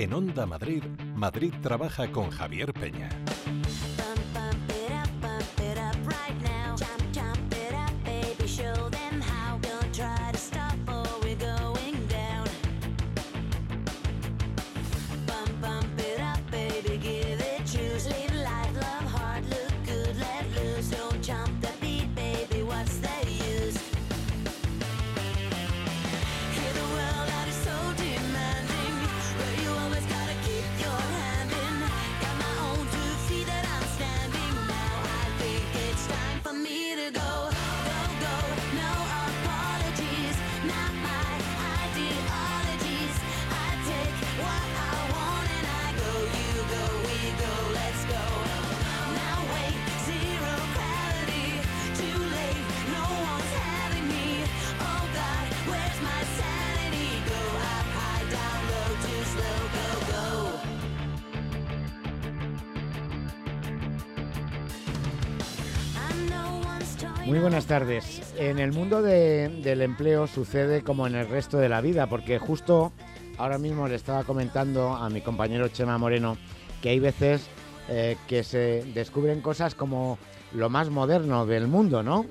En Onda Madrid, Madrid trabaja con Javier Peña. Muy buenas tardes. En el mundo del empleo sucede como en el resto de la vida, porque justo ahora mismo le estaba comentando a mi compañero Chema Moreno que hay veces eh, que se descubren cosas como lo más moderno del mundo, ¿no?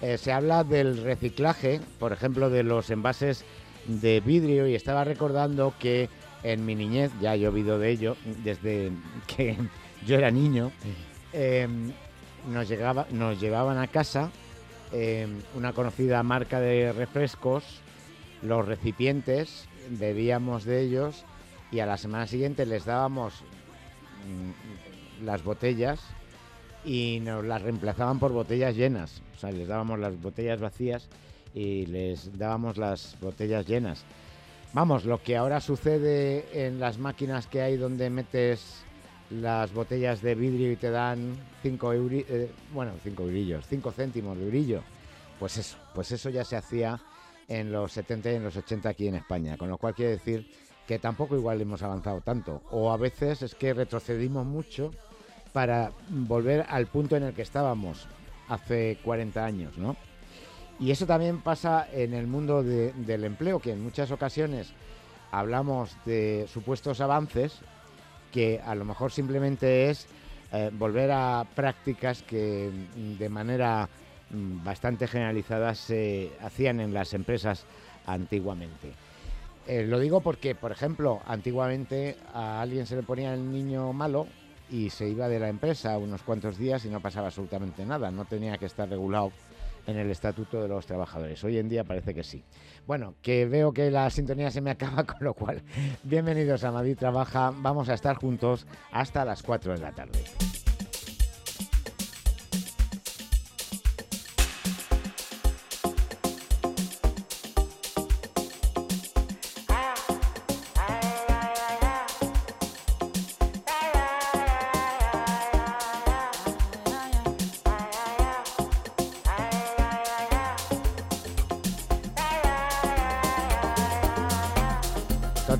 Eh, se habla del reciclaje, por ejemplo, de los envases de vidrio y estaba recordando que en mi niñez, ya he oído de ello desde que yo era niño, eh, nos, llegaba, nos llevaban a casa em, una conocida marca de refrescos, los recipientes, bebíamos de ellos y a la semana siguiente les dábamos mm, las botellas y nos las reemplazaban por botellas llenas. O sea, les dábamos las botellas vacías y les dábamos las botellas llenas. Vamos, lo que ahora sucede en las máquinas que hay donde metes las botellas de vidrio y te dan 5 euros, eh, bueno, 5 eurillos, 5 céntimos de brillo. Pues eso, pues eso ya se hacía en los 70 y en los 80 aquí en España, con lo cual quiere decir que tampoco igual hemos avanzado tanto, o a veces es que retrocedimos mucho para volver al punto en el que estábamos hace 40 años, ¿no? Y eso también pasa en el mundo del empleo, que en muchas ocasiones hablamos de supuestos avances que a lo mejor simplemente es eh, volver a prácticas que mm, de manera mm, bastante generalizada se hacían en las empresas antiguamente. Eh, lo digo porque, por ejemplo, antiguamente a alguien se le ponía el niño malo y se iba de la empresa unos cuantos días y no pasaba absolutamente nada, no tenía que estar regulado en el Estatuto de los Trabajadores. Hoy en día parece que sí. Bueno, que veo que la sintonía se me acaba, con lo cual, bienvenidos a Madrid Trabaja. Vamos a estar juntos hasta las 4 de la tarde.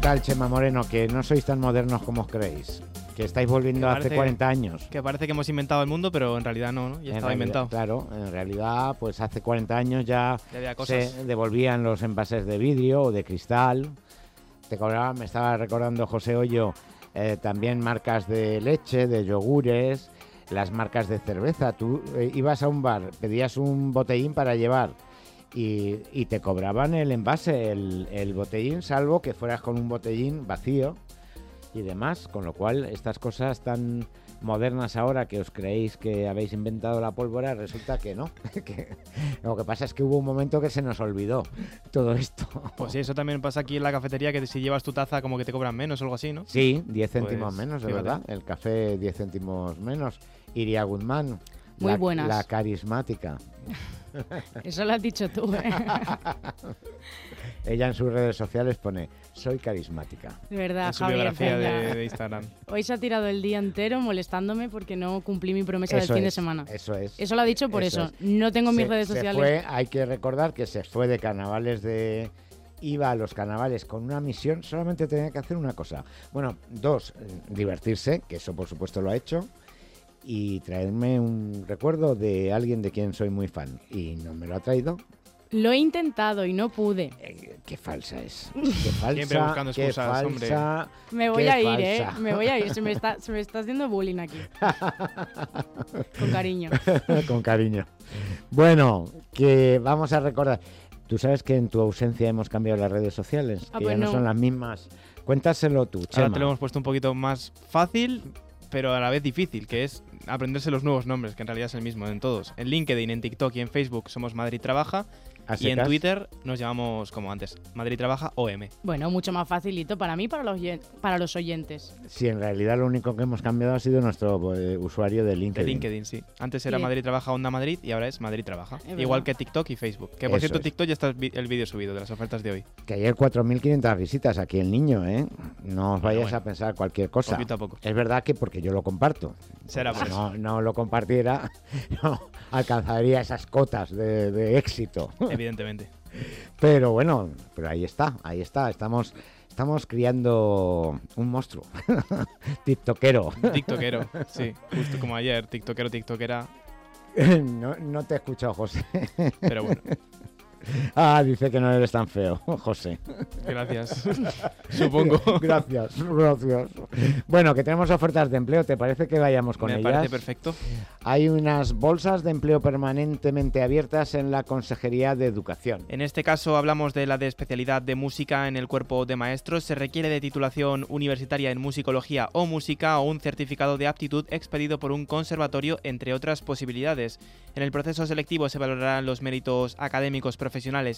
Tal, Chema Moreno? Que no sois tan modernos como os creéis. Que estáis volviendo hace 40 años. Que parece que hemos inventado el mundo, pero en realidad no, ¿no? Ya estaba inventado. Claro, en realidad, pues hace 40 años ya se devolvían los envases de vidrio o de cristal. Te cobraban, me estaba recordando José Hoyo, eh, también marcas de leche, de yogures, las marcas de cerveza. Tú eh, ibas a un bar, pedías un botellín para llevar y, te cobraban el envase, el, botellín, salvo que fueras con un botellín vacío y demás, con lo cual estas cosas tan modernas ahora que os creéis que habéis inventado la pólvora, resulta que no. lo que pasa es que hubo un momento que se nos olvidó todo esto. Pues sí, eso también pasa aquí en la cafetería, que si llevas tu taza como que te cobran menos o algo así, ¿no? Sí, 10 céntimos pues, menos, de verdad. El café 10 céntimos menos. Iria Guzmán. Muy la, buenas. La carismática. Eso lo has dicho tú. ¿eh? Ella en sus redes sociales pone, soy carismática. De verdad, en su biografía de, Instagram. Hoy se ha tirado el día entero molestándome porque no cumplí mi promesa del fin de semana. Eso es. Eso lo ha dicho por eso. No tengo mis redes sociales. hay que recordar que se fue de carnavales de iba a los carnavales con una misión, solamente tenía que hacer una cosa. Bueno, dos, eh, divertirse, que eso por supuesto lo ha hecho y traerme un recuerdo de alguien de quien soy muy fan. Y no me lo ha traído, Lo he intentado y no pude. Eh, qué falsa es. Qué falsa. Siempre buscando qué excusas, hombre. falsa. Me voy Qué a ir, ¿eh? Me voy a ir. Se me está, se me está haciendo bullying aquí. Con cariño. Con cariño. Bueno, que vamos a recordar. Tú sabes que en tu ausencia hemos cambiado las redes sociales, Ah, que pues ya no, no. son las mismas. Cuéntaselo tú, Ahora Chema. te lo hemos puesto un poquito más fácil, pero a la vez difícil, que es aprenderse los nuevos nombres, que en realidad es el mismo en todos. En LinkedIn, en TikTok y en Facebook somos Madrid Trabaja. ¿A Y en? Twitter nos llamamos como antes, Madrid Trabaja OM. Bueno, mucho más facilito para mí y para los, para los oyentes. Sí, en realidad lo único que hemos cambiado ha sido nuestro eh, usuario de De LinkedIn. LinkedIn, sí. Antes era Sí. Madrid Trabaja Onda Madrid y ahora es Madrid Trabaja. Es Igual que TikTok y Facebook. Que por Eso cierto, es. TikTok ya está el vídeo subido de las ofertas de hoy. Que ayer 4.500 visitas aquí el niño, ¿eh? No os vayáis bueno. a pensar cualquier cosa. Poquito a poco. Es verdad que porque yo lo comparto. Será por Si eso. no, no lo compartiera, no alcanzaría esas cotas de, de éxito. Evidentemente. Pero bueno, pero ahí está, ahí está. Estamos, estamos criando un monstruo. TikTokero. TikTokero, sí. Justo como ayer, TikTokero, TikTokera. No, no te he escuchado, José. Pero bueno, Ah, dice que no eres tan feo, José. gracias. Supongo. Gracias, gracias. Bueno, que tenemos ofertas de empleo. ¿Te parece que vayamos con Me ellas? parece perfecto. Hay unas bolsas de empleo permanentemente abiertas en la Consejería de Educación. En este caso hablamos de la de especialidad de música en el cuerpo de maestros. Se requiere de titulación universitaria en musicología o música o un certificado de aptitud expedido por un conservatorio, entre otras posibilidades. En el proceso selectivo se valorarán los méritos académicos,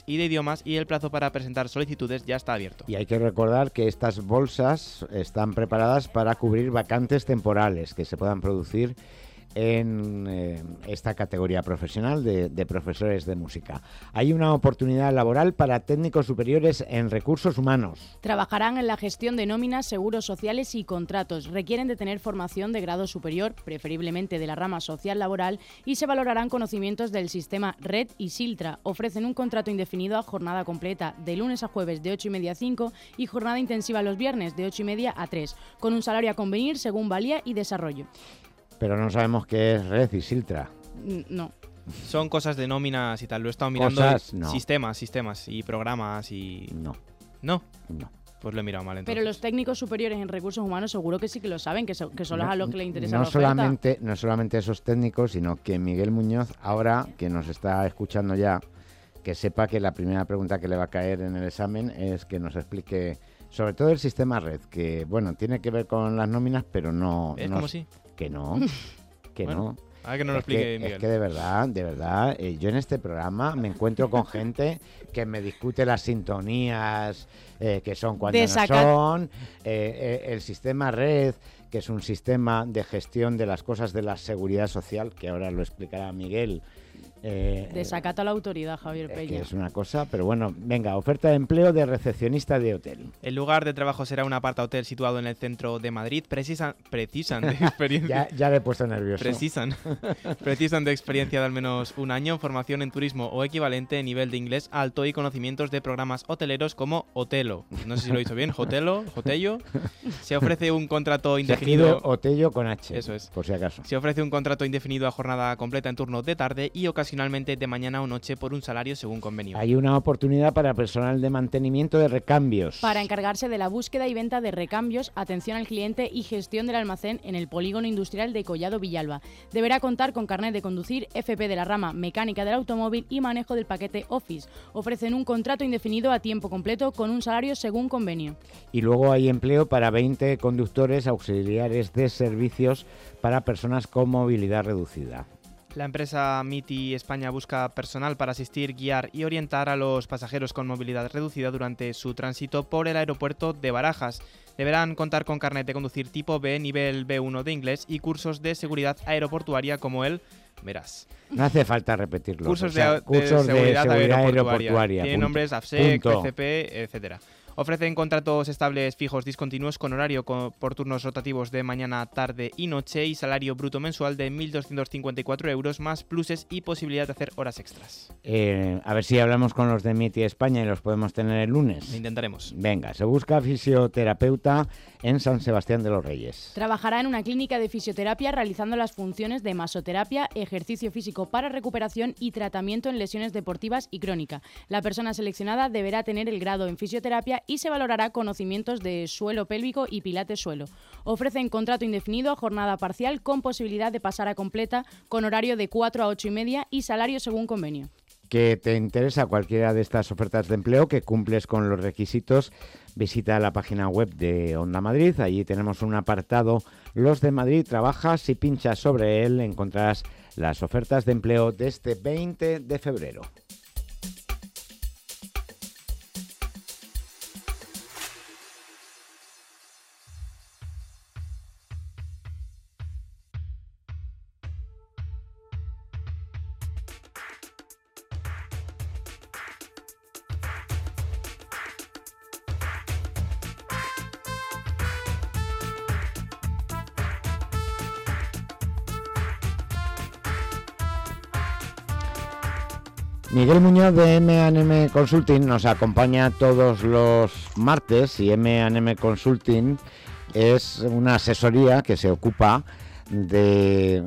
y de idiomas y el plazo para presentar solicitudes ya está abierto. Y hay que recordar que estas bolsas están preparadas para cubrir vacantes temporales que se puedan producir en eh, esta categoría profesional de, profesores de música. Hay una oportunidad laboral para técnicos superiores en recursos humanos. Trabajarán en la gestión de nóminas, seguros sociales y contratos. Requieren de tener formación de grado superior, preferiblemente de la rama social laboral, y se valorarán conocimientos del sistema Red y Siltra. Ofrecen un contrato indefinido a jornada completa de lunes a jueves de 8 y media a 5 y jornada intensiva los viernes de 8 y media a 3, con un salario a convenir según valía y desarrollo. Pero no sabemos qué es Red y Siltra. No. Son cosas de nóminas y tal. Lo he estado mirando. Cosas, no. Sistemas, sistemas y programas y... No, No, no. pues lo he mirado mal entonces. Pero los técnicos superiores en recursos humanos seguro que sí que lo saben, que, so- que son a los que le interesa no la solamente no solamente esos técnicos sino que Miguel Muñoz ahora que nos está escuchando ya que sepa que la primera pregunta que le va a caer en el examen es que nos explique sobre todo el sistema red que bueno tiene que ver con las nóminas pero no, ¿Ves no- cómo sí? Que no que Bueno, no A ver que nos lo es, que, explique es Miguel. que de verdad, de verdad, eh, yo en este programa me encuentro con gente que me discute las sintonías, eh, que son cuando no son, eh, el sistema red, que es un sistema de gestión de las cosas de la seguridad social, que ahora lo explicará Miguel. Eh, Desacato a la autoridad, Javier que Peña. es una cosa, pero bueno, venga, oferta de empleo de recepcionista de hotel. El lugar de trabajo será un aparta hotel situado en el centro de Madrid. Precisan, precisan de experiencia. Ya, ya le he puesto nervioso. Precisan. Precisan de experiencia de al menos un año, formación en turismo o equivalente, nivel de inglés alto y conocimientos de programas hoteleros como Hotelo. No sé si lo he dicho bien, Hotelo, Hotello. Se ofrece un contrato indefinido. Otello con H. Eso es. Por si acaso. Se ofrece un contrato indefinido a jornada completa en turno de tarde y ocasionalmente de mañana o noche por un salario según convenio. Hay una oportunidad para personal de mantenimiento de recambios. Para encargarse de la búsqueda y venta de recambios, atención al cliente y gestión del almacén en el polígono industrial de Collado Villalba. Deberá contar con carnet de conducir, FP de la rama mecánica del automóvil y manejo del paquete Office. Ofrecen un contrato indefinido a tiempo completo con un salario según convenio. Y luego hay empleo para 20 conductores auxiliares de servicios para personas con movilidad reducida. La empresa MITI España busca personal para asistir, guiar y orientar a los pasajeros con movilidad reducida durante su tránsito por el aeropuerto de Barajas. Deberán contar con carnet de conducir tipo B, nivel B1 de inglés y cursos de seguridad aeroportuaria como el Verás. No hace falta repetirlo. Cursos, o sea, de, seguridad, aeroportuaria. aeroportuaria, punto. nombres AFSEC. FCP, etcétera. Ofrecen contratos estables fijos discontinuos con horario por turnos rotativos de mañana, tarde y noche y salario bruto mensual de 1.254 euros más pluses y posibilidad de hacer horas extras. Eh, a ver si hablamos con los de MITI España y los podemos tener el lunes. intentaremos. Venga, se busca fisioterapeuta en San Sebastián de los Reyes. Trabajará en una clínica de fisioterapia realizando las funciones de masoterapia, ejercicio físico para recuperación y tratamiento en lesiones deportivas y crónica. La persona seleccionada deberá tener el grado en fisioterapia y se valorará conocimientos de suelo pélvico y pilates suelo. Ofrecen contrato indefinido, jornada parcial con posibilidad de pasar a completa con horario de 4 a 8 y media y salario según convenio que te interesa cualquiera de estas ofertas de empleo, que cumples con los requisitos, visita la página web de Onda Madrid. Allí tenemos un apartado Los de Madrid. Trabajas y pinchas sobre él, encontrarás las ofertas de empleo de este 20 de febrero. Miguel Muñoz de M&M Consulting nos acompaña todos los martes y M&M Consulting es una asesoría que se ocupa de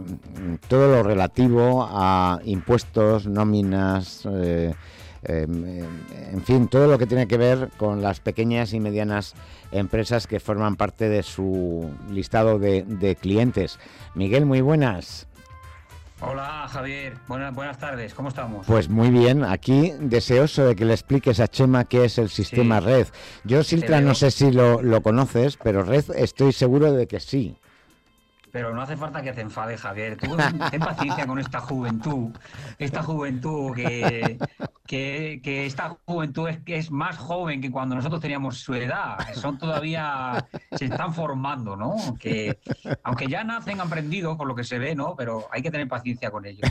todo lo relativo a impuestos, nóminas, eh, em, en fin, todo lo que tiene que ver con las pequeñas y medianas empresas que forman parte de su listado de clientes. Miguel, muy buenas. Hola Javier, buenas, buenas tardes, ¿cómo estamos? Pues muy bien, aquí deseoso de que le expliques a Chema qué es el sistema Red. Yo Siltra no sé si lo, lo conoces, pero Red estoy seguro de que sí. Pero no hace falta que te enfades, Javier. Tú ten paciencia con esta juventud. Esta juventud que, que, esta juventud es, que es más joven que cuando nosotros teníamos su edad. Son todavía, se están formando, ¿no? Que, aunque ya nacen aprendidos por lo que se ve, ¿no? Pero hay que tener paciencia con ellos.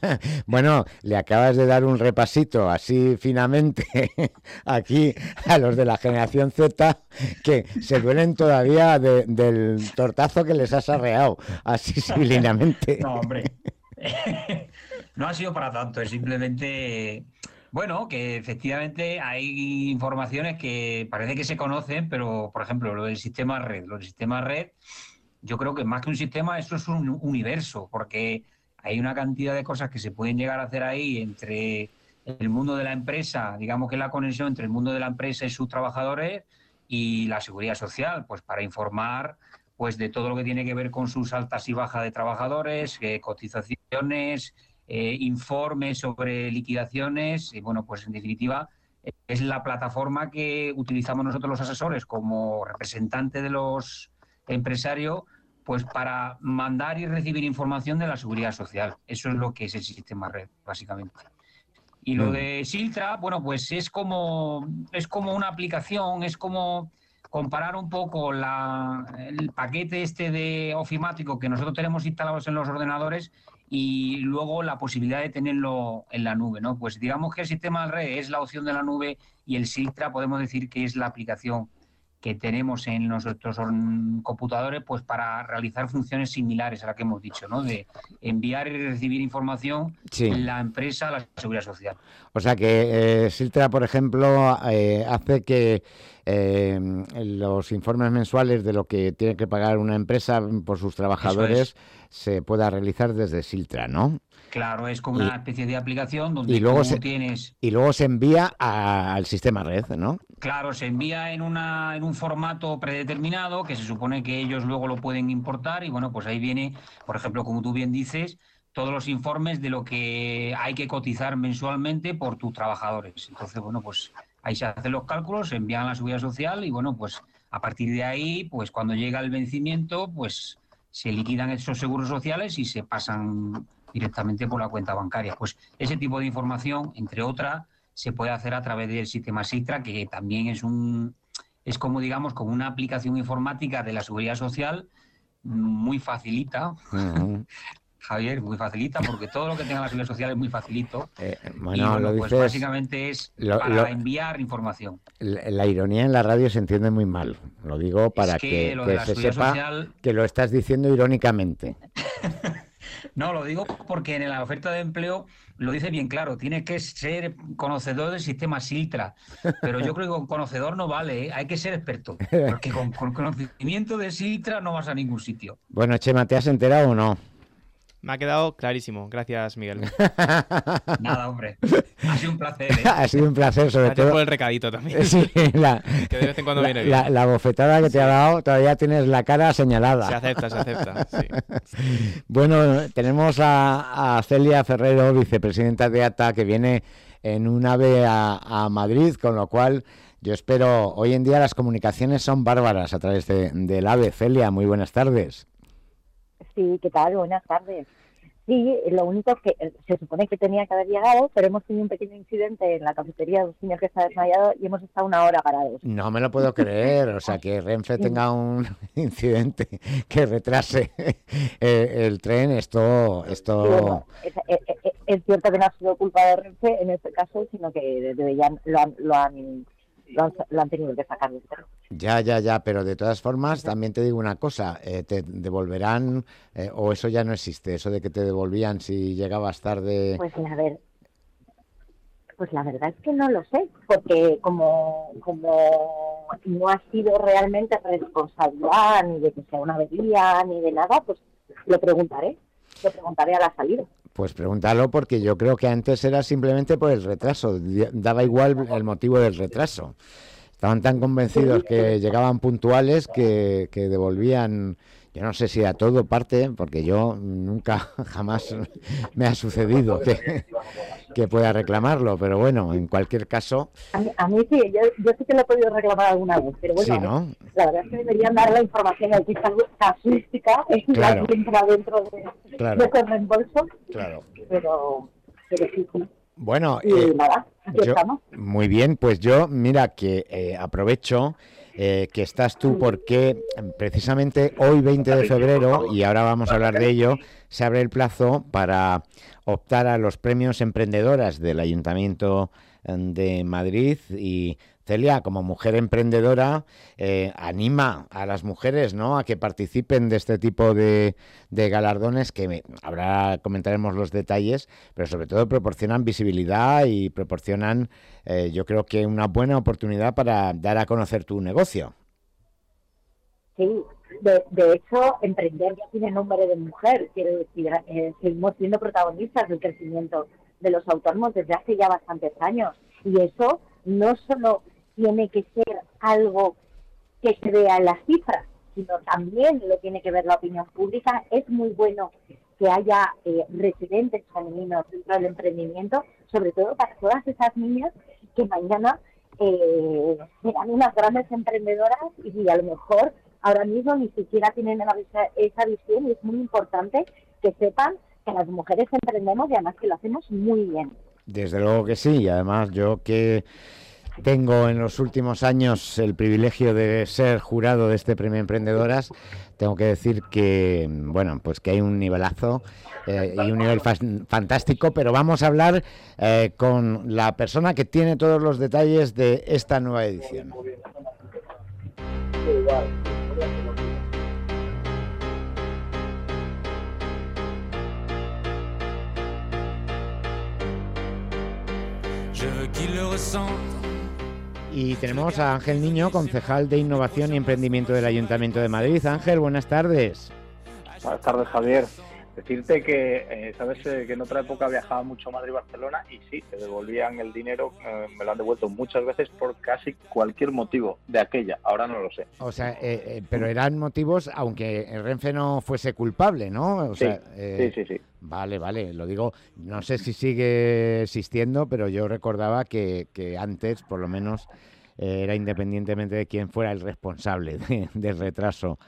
bueno, le acabas de dar un repasito así finamente aquí a los de la generación Z que se duelen todavía del tortazo que les has arreado, así civilinamente. No, hombre. no ha sido para tanto, es simplemente, bueno, que efectivamente hay informaciones que parece que se conocen, pero, por ejemplo, lo del sistema red, lo del sistema red, yo creo que más que un sistema, eso es un universo, porque hay una cantidad de cosas que se pueden llegar a hacer ahí entre el mundo de la empresa, digamos que la conexión entre el mundo de la empresa y sus trabajadores, y la seguridad social, pues para informar pues de todo lo que tiene que ver con sus altas y bajas de trabajadores, eh, cotizaciones, eh, informes sobre liquidaciones y bueno, pues en definitiva es la plataforma que utilizamos nosotros los asesores como representante de los empresarios pues para mandar y recibir información de la seguridad social. Eso es lo que es el sistema red, básicamente. Y lo de Siltra, bueno, pues es como, es como una aplicación, es como comparar un poco la, el paquete este de ofimático que nosotros tenemos instalados en los ordenadores y luego la posibilidad de tenerlo en la nube, ¿no? Pues digamos que el sistema de red es la opción de la nube y el Siltra podemos decir que es la aplicación que tenemos en nuestros computadores pues para realizar funciones similares a la que hemos dicho, ¿no? De enviar y recibir información en la empresa a la seguridad social. O sea que eh, Siltra, por ejemplo, eh, hace que eh, los informes mensuales de lo que tiene que pagar una empresa por sus trabajadores se pueda realizar desde Siltra, ¿no? Claro, es como una especie de aplicación donde luego tú tienes... Y luego se envía al sistema red, ¿no? Claro, se envía en, una, en un formato predeterminado que se supone que ellos luego lo pueden importar y bueno, pues ahí viene, por ejemplo, como tú bien dices, todos los informes de lo que hay que cotizar mensualmente por tus trabajadores. Entonces, bueno, pues ahí se hacen los cálculos, se envían a la seguridad social y bueno, pues a partir de ahí, pues cuando llega el vencimiento, pues se liquidan esos seguros sociales y se pasan directamente por la cuenta bancaria. Pues ese tipo de información, entre otras, se puede hacer a través del sistema Sitra, que también es un es como digamos como una aplicación informática de la seguridad social muy facilita, Javier, muy facilita, porque todo lo que tenga la seguridad social es muy facilito. Eh, bueno, lo pues dices, básicamente es lo- para lo- enviar información. la, la ironía en la radio se entiende muy mal. Lo digo para es que, que, se sepa social, que lo estás diciendo irónicamente. no, lo digo porque en la oferta de empleo lo dice bien claro, tiene que ser conocedor del sistema Siltra, pero yo creo que con conocedor no vale, ¿eh? hay que ser experto, porque con, con conocimiento de Siltra no vas a ningún sitio. Bueno, Chema, ¿te has enterado o no? Me ha quedado clarísimo. Gracias, Miguel. Nada, hombre, ha sido un placer. ¿eh? ha sido un placer, sobre Gracias por todo. el recadito también. Sí, la, Que de vez en cuando la- viene bien. la- la bofetada que te ha dado, todavía tienes la cara señalada. Se acepta, se acepta. sí. Bueno, tenemos a, a Celia Ferrero, vicepresidenta de ATA, que viene en un ave a, a Madrid, con lo cual yo espero, hoy en día las comunicaciones son bárbaras a través de- del AVE. Celia, muy buenas tardes. Sí, ¿qué tal? Buenas tardes. Sí, lo único es que eh, se supone que tenía que haber llegado, pero hemos tenido un pequeño incidente en la cafetería de un señor que está desmayado y hemos estado una hora parados. No me lo puedo creer, o sea, que Renfe tenga un incidente que retrase eh, el tren, esto, esto, bueno, es, es- es- es cierto que no ha sido culpa de Renfe en este caso, sino que desde ya lo han, lo han, lo han, lo han tenido que sacar del tren. ya, ya, ya, pero de todas formas también te digo una cosa, eh, te devolverán, eh, o eso ya no existe, eso de que te devolvían si llegabas tarde. Pues a ver, pues la verdad es que no lo sé, porque como, como no ha sido realmente responsabilidad ni de que sea una avería ni de nada, pues lo preguntaré, lo preguntaré a la salida. Pues pregúntalo porque yo creo que antes era simplemente por el retraso, daba igual el motivo del retraso. Estaban tan convencidos que llegaban puntuales que, que devolvían, yo no sé si a todo parte, porque yo nunca, jamás me ha sucedido que, que pueda reclamarlo, pero bueno, en cualquier caso, A mí, a mí sí, yo, yo sí que lo he podido reclamar alguna vez, pero bueno, sí, ¿no? la verdad es que deberían dar la información aquí casuística Claro. la dentro de, Claro. de ese reembolso, Claro. pero, pero sí, sí. Bueno, Y eh, nada, aquí yo- estamos. Muy bien, pues yo, mira que eh, aprovecho eh, que estás tú porque precisamente hoy 20 de febrero, y ahora vamos a hablar de ello, se abre el plazo para optar a los premios emprendedoras del Ayuntamiento eh, de Madrid y Celia, como mujer emprendedora, eh, anima a las mujeres ¿no? a que participen de este tipo de, galardones que me- ahora comentaremos los detalles, pero sobre todo proporcionan visibilidad y proporcionan, eh, yo creo que una buena oportunidad para dar a conocer tu negocio. Sí, de, de hecho, emprender ya tiene nombre de mujer. Quiero decir, eh, seguimos siendo protagonistas del crecimiento de los autónomos desde hace ya bastantes años. Y eso no solo tiene que ser algo que se vea en las cifras, sino también lo tiene que ver la opinión pública. Es muy bueno que haya eh, residentes femeninos dentro del emprendimiento, sobre todo para todas esas niñas que mañana eh, serán unas grandes emprendedoras y a lo mejor ahora mismo ni siquiera tienen esa, esa visión y es muy importante que sepan que las mujeres emprendemos y además que lo hacemos muy bien. Desde luego que sí, y además yo que tengo en los últimos años el privilegio de ser jurado de este premio Emprendedoras, tengo que decir que, bueno, pues que hay un nivelazo eh, y un nivel fantástico, pero vamos a hablar eh, con la persona que tiene todos los detalles de esta nueva edición. Le. Y tenemos a Ángel Niño, concejal de Innovación y Emprendimiento del Ayuntamiento de Madrid. Ángel, buenas tardes. Buenas tardes, Javier. Decirte que, eh, sabes eh, que en otra época viajaba mucho Madrid y Barcelona y sí, te devolvían el dinero, eh, me lo han devuelto muchas veces por casi cualquier motivo de aquella. Ahora no lo sé. O sea, pero eran motivos, aunque Renfe no fuese culpable, ¿no? O Sí, sea, Sí, sí, sí. Vale, vale, lo digo, no sé si sigue existiendo, pero yo recordaba que, antes, por lo menos, eh, era independientemente de quién fuera el responsable de- del retraso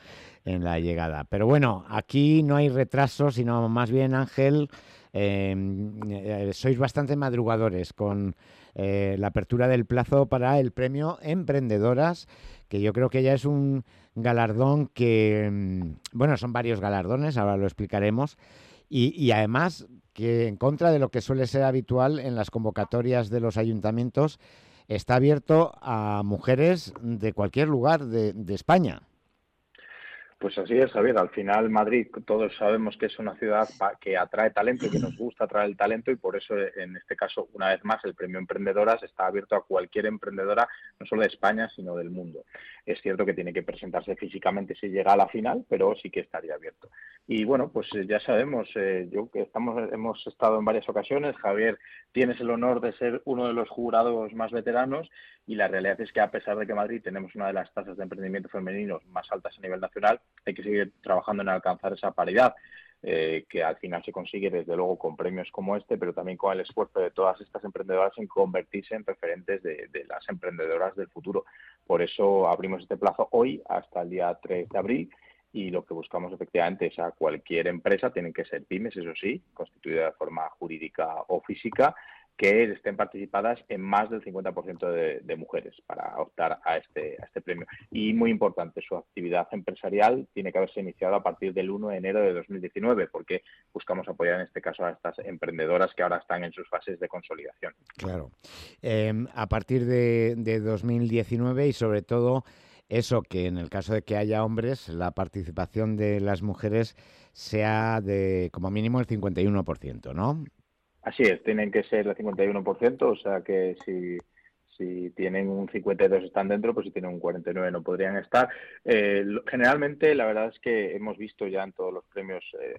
en la llegada. Pero bueno, aquí no hay retraso, sino más bien, Ángel, eh, eh, sois bastante madrugadores con eh, la apertura del plazo para el premio Emprendedoras, que yo creo que ya es un galardón que, mm, bueno, son varios galardones, ahora lo explicaremos, y, además que en contra de lo que suele ser habitual en las convocatorias de los ayuntamientos, está abierto a mujeres de cualquier lugar de España. Pues así es, Javier. Al final, Madrid, todos sabemos que es una ciudad que atrae talento y que nos gusta atraer el talento y por eso, en este caso, una vez más, el premio Emprendedoras está abierto a cualquier emprendedora, no solo de España, sino del mundo. Es cierto que tiene que presentarse físicamente si llega a la final, pero sí que estaría abierto. Y bueno, pues eh, ya sabemos, eh, yo que estamos, hemos estado en varias ocasiones, Javier, tienes el honor de ser uno de los jurados más veteranos y la realidad es que a pesar de que Madrid tenemos una de las tasas de emprendimiento femenino más altas a nivel nacional, hay que seguir trabajando en alcanzar esa paridad. Eh, que al final se consigue desde luego con premios como este, pero también con el esfuerzo de todas estas emprendedoras en convertirse en referentes de, las emprendedoras del futuro. Por eso abrimos este plazo hoy hasta el día 3 de abril y lo que buscamos efectivamente es a cualquier empresa, tienen que ser pymes, eso sí, constituida de forma jurídica o física, que estén participadas en más del 50% de, de, mujeres para optar a este, a este premio. Y muy importante, su actividad empresarial tiene que haberse iniciado a partir del 1 de enero de 2019, porque buscamos apoyar en este caso a estas emprendedoras que ahora están en sus fases de consolidación. Claro. Em, a partir de, de 2019 y sobre todo eso que en el caso de que haya hombres, la participación de las mujeres sea de como mínimo el 51%, ¿no? Así es, tienen que ser el 51%, o sea que si, si tienen un 52 están dentro, pues si tienen un 49 no podrían estar. Eh, generalmente, la verdad es que hemos visto ya en todos los premios eh,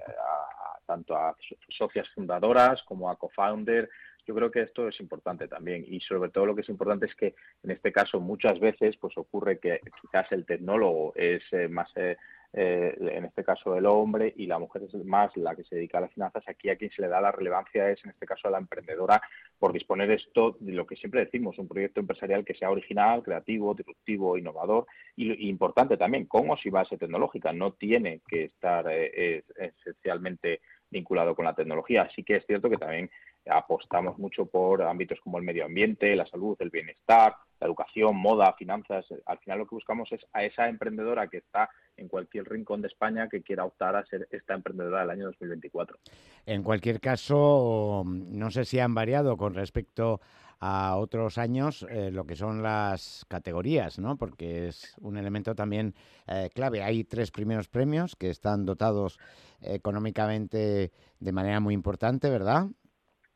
tanto a socias fundadoras como a co-founder. Yo creo que esto es importante también y sobre todo lo que es importante es que en este caso muchas veces pues ocurre que quizás el tecnólogo es eh, más eh, en este caso el hombre, y la mujer es más la que se dedica a las finanzas. Aquí a quien se le da la relevancia es, en este caso, a la emprendedora por disponer esto de lo que siempre decimos, un proyecto empresarial que sea original, creativo, disruptivo, innovador y, importante también, con o sin base tecnológica. No tiene que estar eh, esencialmente vinculado con la tecnología. Así que es cierto que también apostamos mucho por ámbitos como el medio ambiente, la salud, el bienestar, la educación, moda, finanzas. Al final lo que buscamos es a esa emprendedora que está en cualquier rincón de España que quiera optar a ser esta emprendedora del año 2024. En cualquier caso, no sé si han variado con respecto a otros años eh, lo que son las categorías, ¿no? Porque es un elemento también eh, clave. Hay tres primeros premios que están dotados económicamente de manera muy importante, ¿verdad?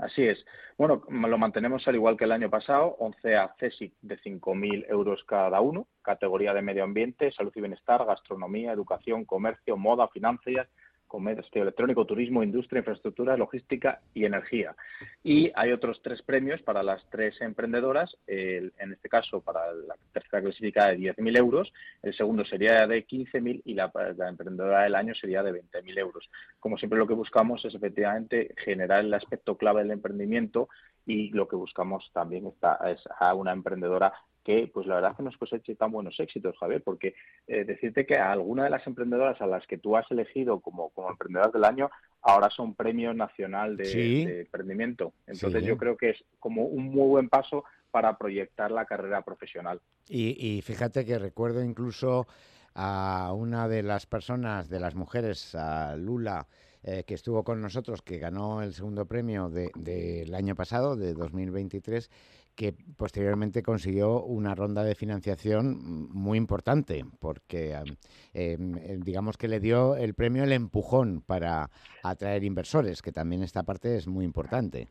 Así es. Bueno, lo mantenemos al igual que el año pasado, 11 a CESIC de 5.000 euros cada uno, categoría de medio ambiente, salud y bienestar, gastronomía, educación, comercio, moda, finanzas, comercio electrónico, turismo, industria, infraestructura, logística y energía. Y hay otros tres premios para las tres emprendedoras, en este caso para la tercera clasificada de 10.000 euros, el segundo sería de 15.000 y la, la, emprendedora del año sería de 20.000 euros. Como siempre lo que buscamos es efectivamente generar el aspecto clave del emprendimiento y lo que buscamos también está, es a una emprendedora que pues la verdad que nos coseche tan buenos éxitos, Javier, porque eh, decirte que alguna de las emprendedoras a las que tú has elegido como, como emprendedoras del año ahora son premio nacional de, emprendimiento. Entonces yo creo que es como un muy buen paso para proyectar la carrera profesional. Y, y fíjate que recuerdo incluso a una de las personas, de las mujeres, a Lula, eh, que estuvo con nosotros, que ganó el segundo premio del de, año pasado, de 2023, que posteriormente consiguió una ronda de financiación muy importante, porque em, eh, digamos que le dio el premio el empujón para atraer inversores, que también esta parte es muy importante.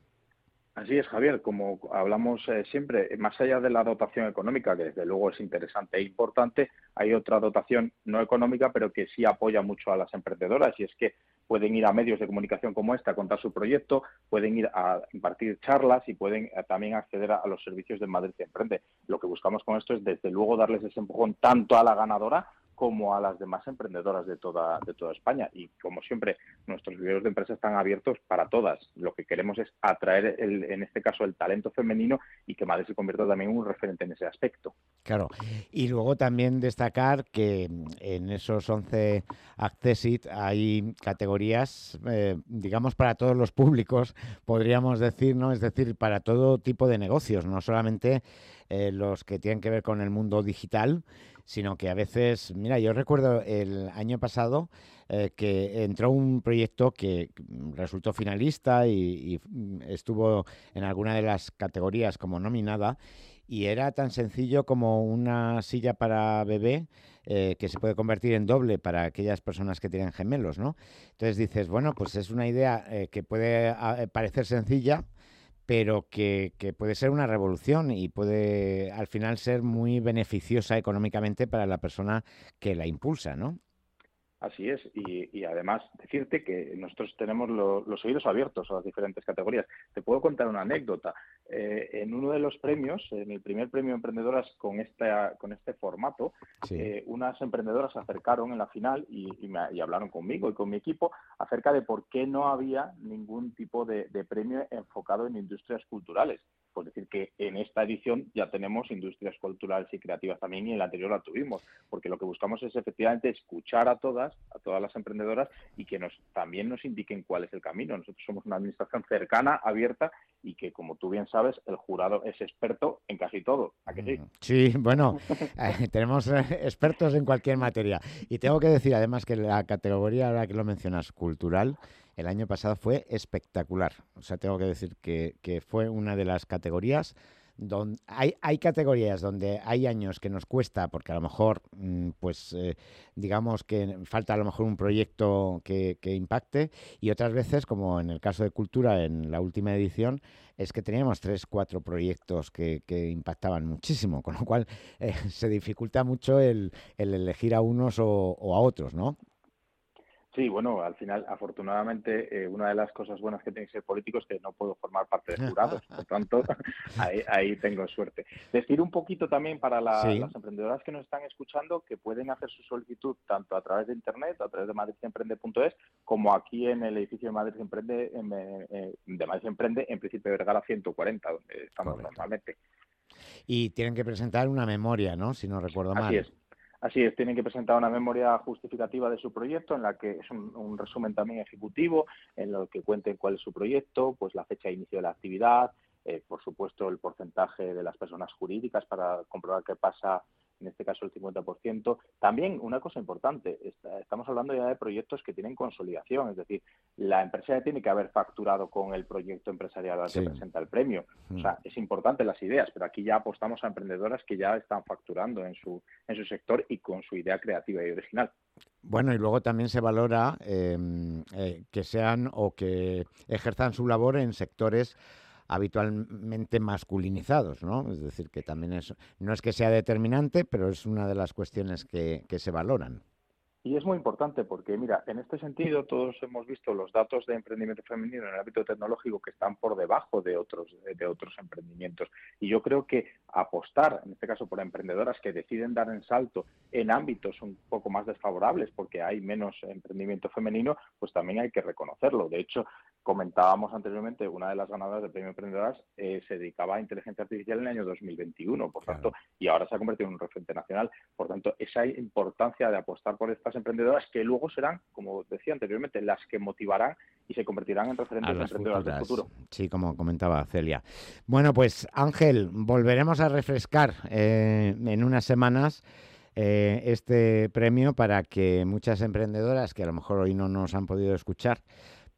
Así es, Javier. Como hablamos eh, siempre, más allá de la dotación económica, que desde luego es interesante e importante, hay otra dotación no económica, pero que sí apoya mucho a las emprendedoras, y es que pueden ir a medios de comunicación como esta a contar su proyecto, pueden ir a impartir charlas y pueden eh, también acceder a, los servicios de Madrid Emprende. Lo que buscamos con esto es, desde luego, darles ese empujón tanto a la ganadora como a las demás emprendedoras de toda, de toda España. Y como siempre, nuestros videos de empresa están abiertos para todas. Lo que queremos es atraer, el, en este caso, el talento femenino y que Madrid se convierta también en un referente en ese aspecto. Claro. Y luego también destacar que en esos 11 Accessit hay categorías, eh, digamos, para todos los públicos, podríamos decir, ¿no? Es decir, para todo tipo de negocios, no solamente eh, los que tienen que ver con el mundo digital, sino que a veces, mira, yo recuerdo el año pasado eh, que entró un proyecto que resultó finalista y, y, estuvo en alguna de las categorías como nominada y era tan sencillo como una silla para bebé eh, que se puede convertir en doble para aquellas personas que tienen gemelos, ¿no? Entonces dices, bueno, pues es una idea eh, que puede ah, parecer sencilla, pero que, que, puede ser una revolución y puede al final ser muy beneficiosa económicamente para la persona que la impulsa, ¿no? Así es, y, además decirte que nosotros tenemos los oídos abiertos a las diferentes categorías. Te puedo contar una anécdota. Eh, en uno de los premios, en el primer premio Emprendedoras con, esta, con este formato, eh, unas emprendedoras se acercaron en la final y, y, hablaron conmigo y con mi equipo acerca de por qué no había ningún tipo de premio enfocado en industrias culturales. Pues decir que en esta edición ya tenemos industrias culturales y creativas también y en la anterior la tuvimos, porque lo que buscamos es efectivamente escuchar a todas, a todas las emprendedoras y que nos también nos indiquen cuál es el camino. Nosotros somos una administración cercana, abierta y que, como tú bien sabes, el jurado es experto en casi todo. ¿A que sí? Sí, bueno, eh, tenemos eh, expertos en cualquier materia. Y tengo que decir además que la categoría, ahora que lo mencionas, cultural, el año pasado fue espectacular. O sea, tengo que decir que, fue una de las categorías donde hay, hay, categorías donde hay años que nos cuesta, porque a lo mejor, mm, pues, eh, digamos que falta a lo mejor un proyecto que, impacte, y otras veces, como en el caso de Cultura, en la última edición, es que teníamos tres, cuatro proyectos que, impactaban muchísimo, con lo cual eh, se dificulta mucho el, elegir a unos o, o a otros, ¿no? Sí, bueno, al final, afortunadamente, eh, una de las cosas buenas que tiene que ser político es que no puedo formar parte de jurados, por tanto, ahí, tengo suerte. Decir un poquito también para las emprendedoras que nos están escuchando que pueden hacer su solicitud tanto a través de Internet, a través de madridemprende.es, como aquí en el edificio de Madrid Emprende, en, eh, de Madrid Emprende, en Principio de Vergara 140, donde estamos normalmente. Y tienen que presentar una memoria, ¿no? Si no recuerdo mal. Así es. Así es, tienen que presentar una memoria justificativa de su proyecto, en la que es un, resumen también ejecutivo, en lo que cuenten cuál es su proyecto, pues la fecha de inicio de la actividad, eh, por supuesto el porcentaje de las personas jurídicas para comprobar qué pasa en este caso el 50%. También una cosa importante, estamos hablando ya de proyectos que tienen consolidación, es decir, la empresa ya tiene que haber facturado con el proyecto empresarial al que presenta el premio. O sea, mm. es importante las ideas, pero aquí ya apostamos a emprendedoras que ya están facturando en su, en su sector y con su idea creativa y original. Bueno, y luego también se valora em, eh, que sean o que ejerzan su labor en sectores habitualmente masculinizados, ¿no? Es decir, que también es, no es que sea determinante, pero es una de las cuestiones que, que se valoran. Y es muy importante porque, mira, en este sentido todos hemos visto los datos de emprendimiento femenino en el ámbito tecnológico que están por debajo de otros, de otros emprendimientos. Y yo creo que apostar, en este caso por emprendedoras que deciden dar en salto en ámbitos un poco más desfavorables porque hay menos emprendimiento femenino, pues también hay que reconocerlo. De hecho, comentábamos anteriormente, una de las ganadoras del premio emprendedoras eh, se dedicaba a inteligencia artificial en el año 2021, por tanto, y ahora se ha convertido en un referente nacional. Por tanto, esa importancia de apostar por esta emprendedoras que luego serán, como decía anteriormente, las que motivarán y se convertirán en referentes de emprendedoras del futuro. Sí, como comentaba Celia. Bueno, pues Ángel, volveremos a refrescar eh, en unas semanas eh, este premio para que muchas emprendedoras que a lo mejor hoy no nos han podido escuchar,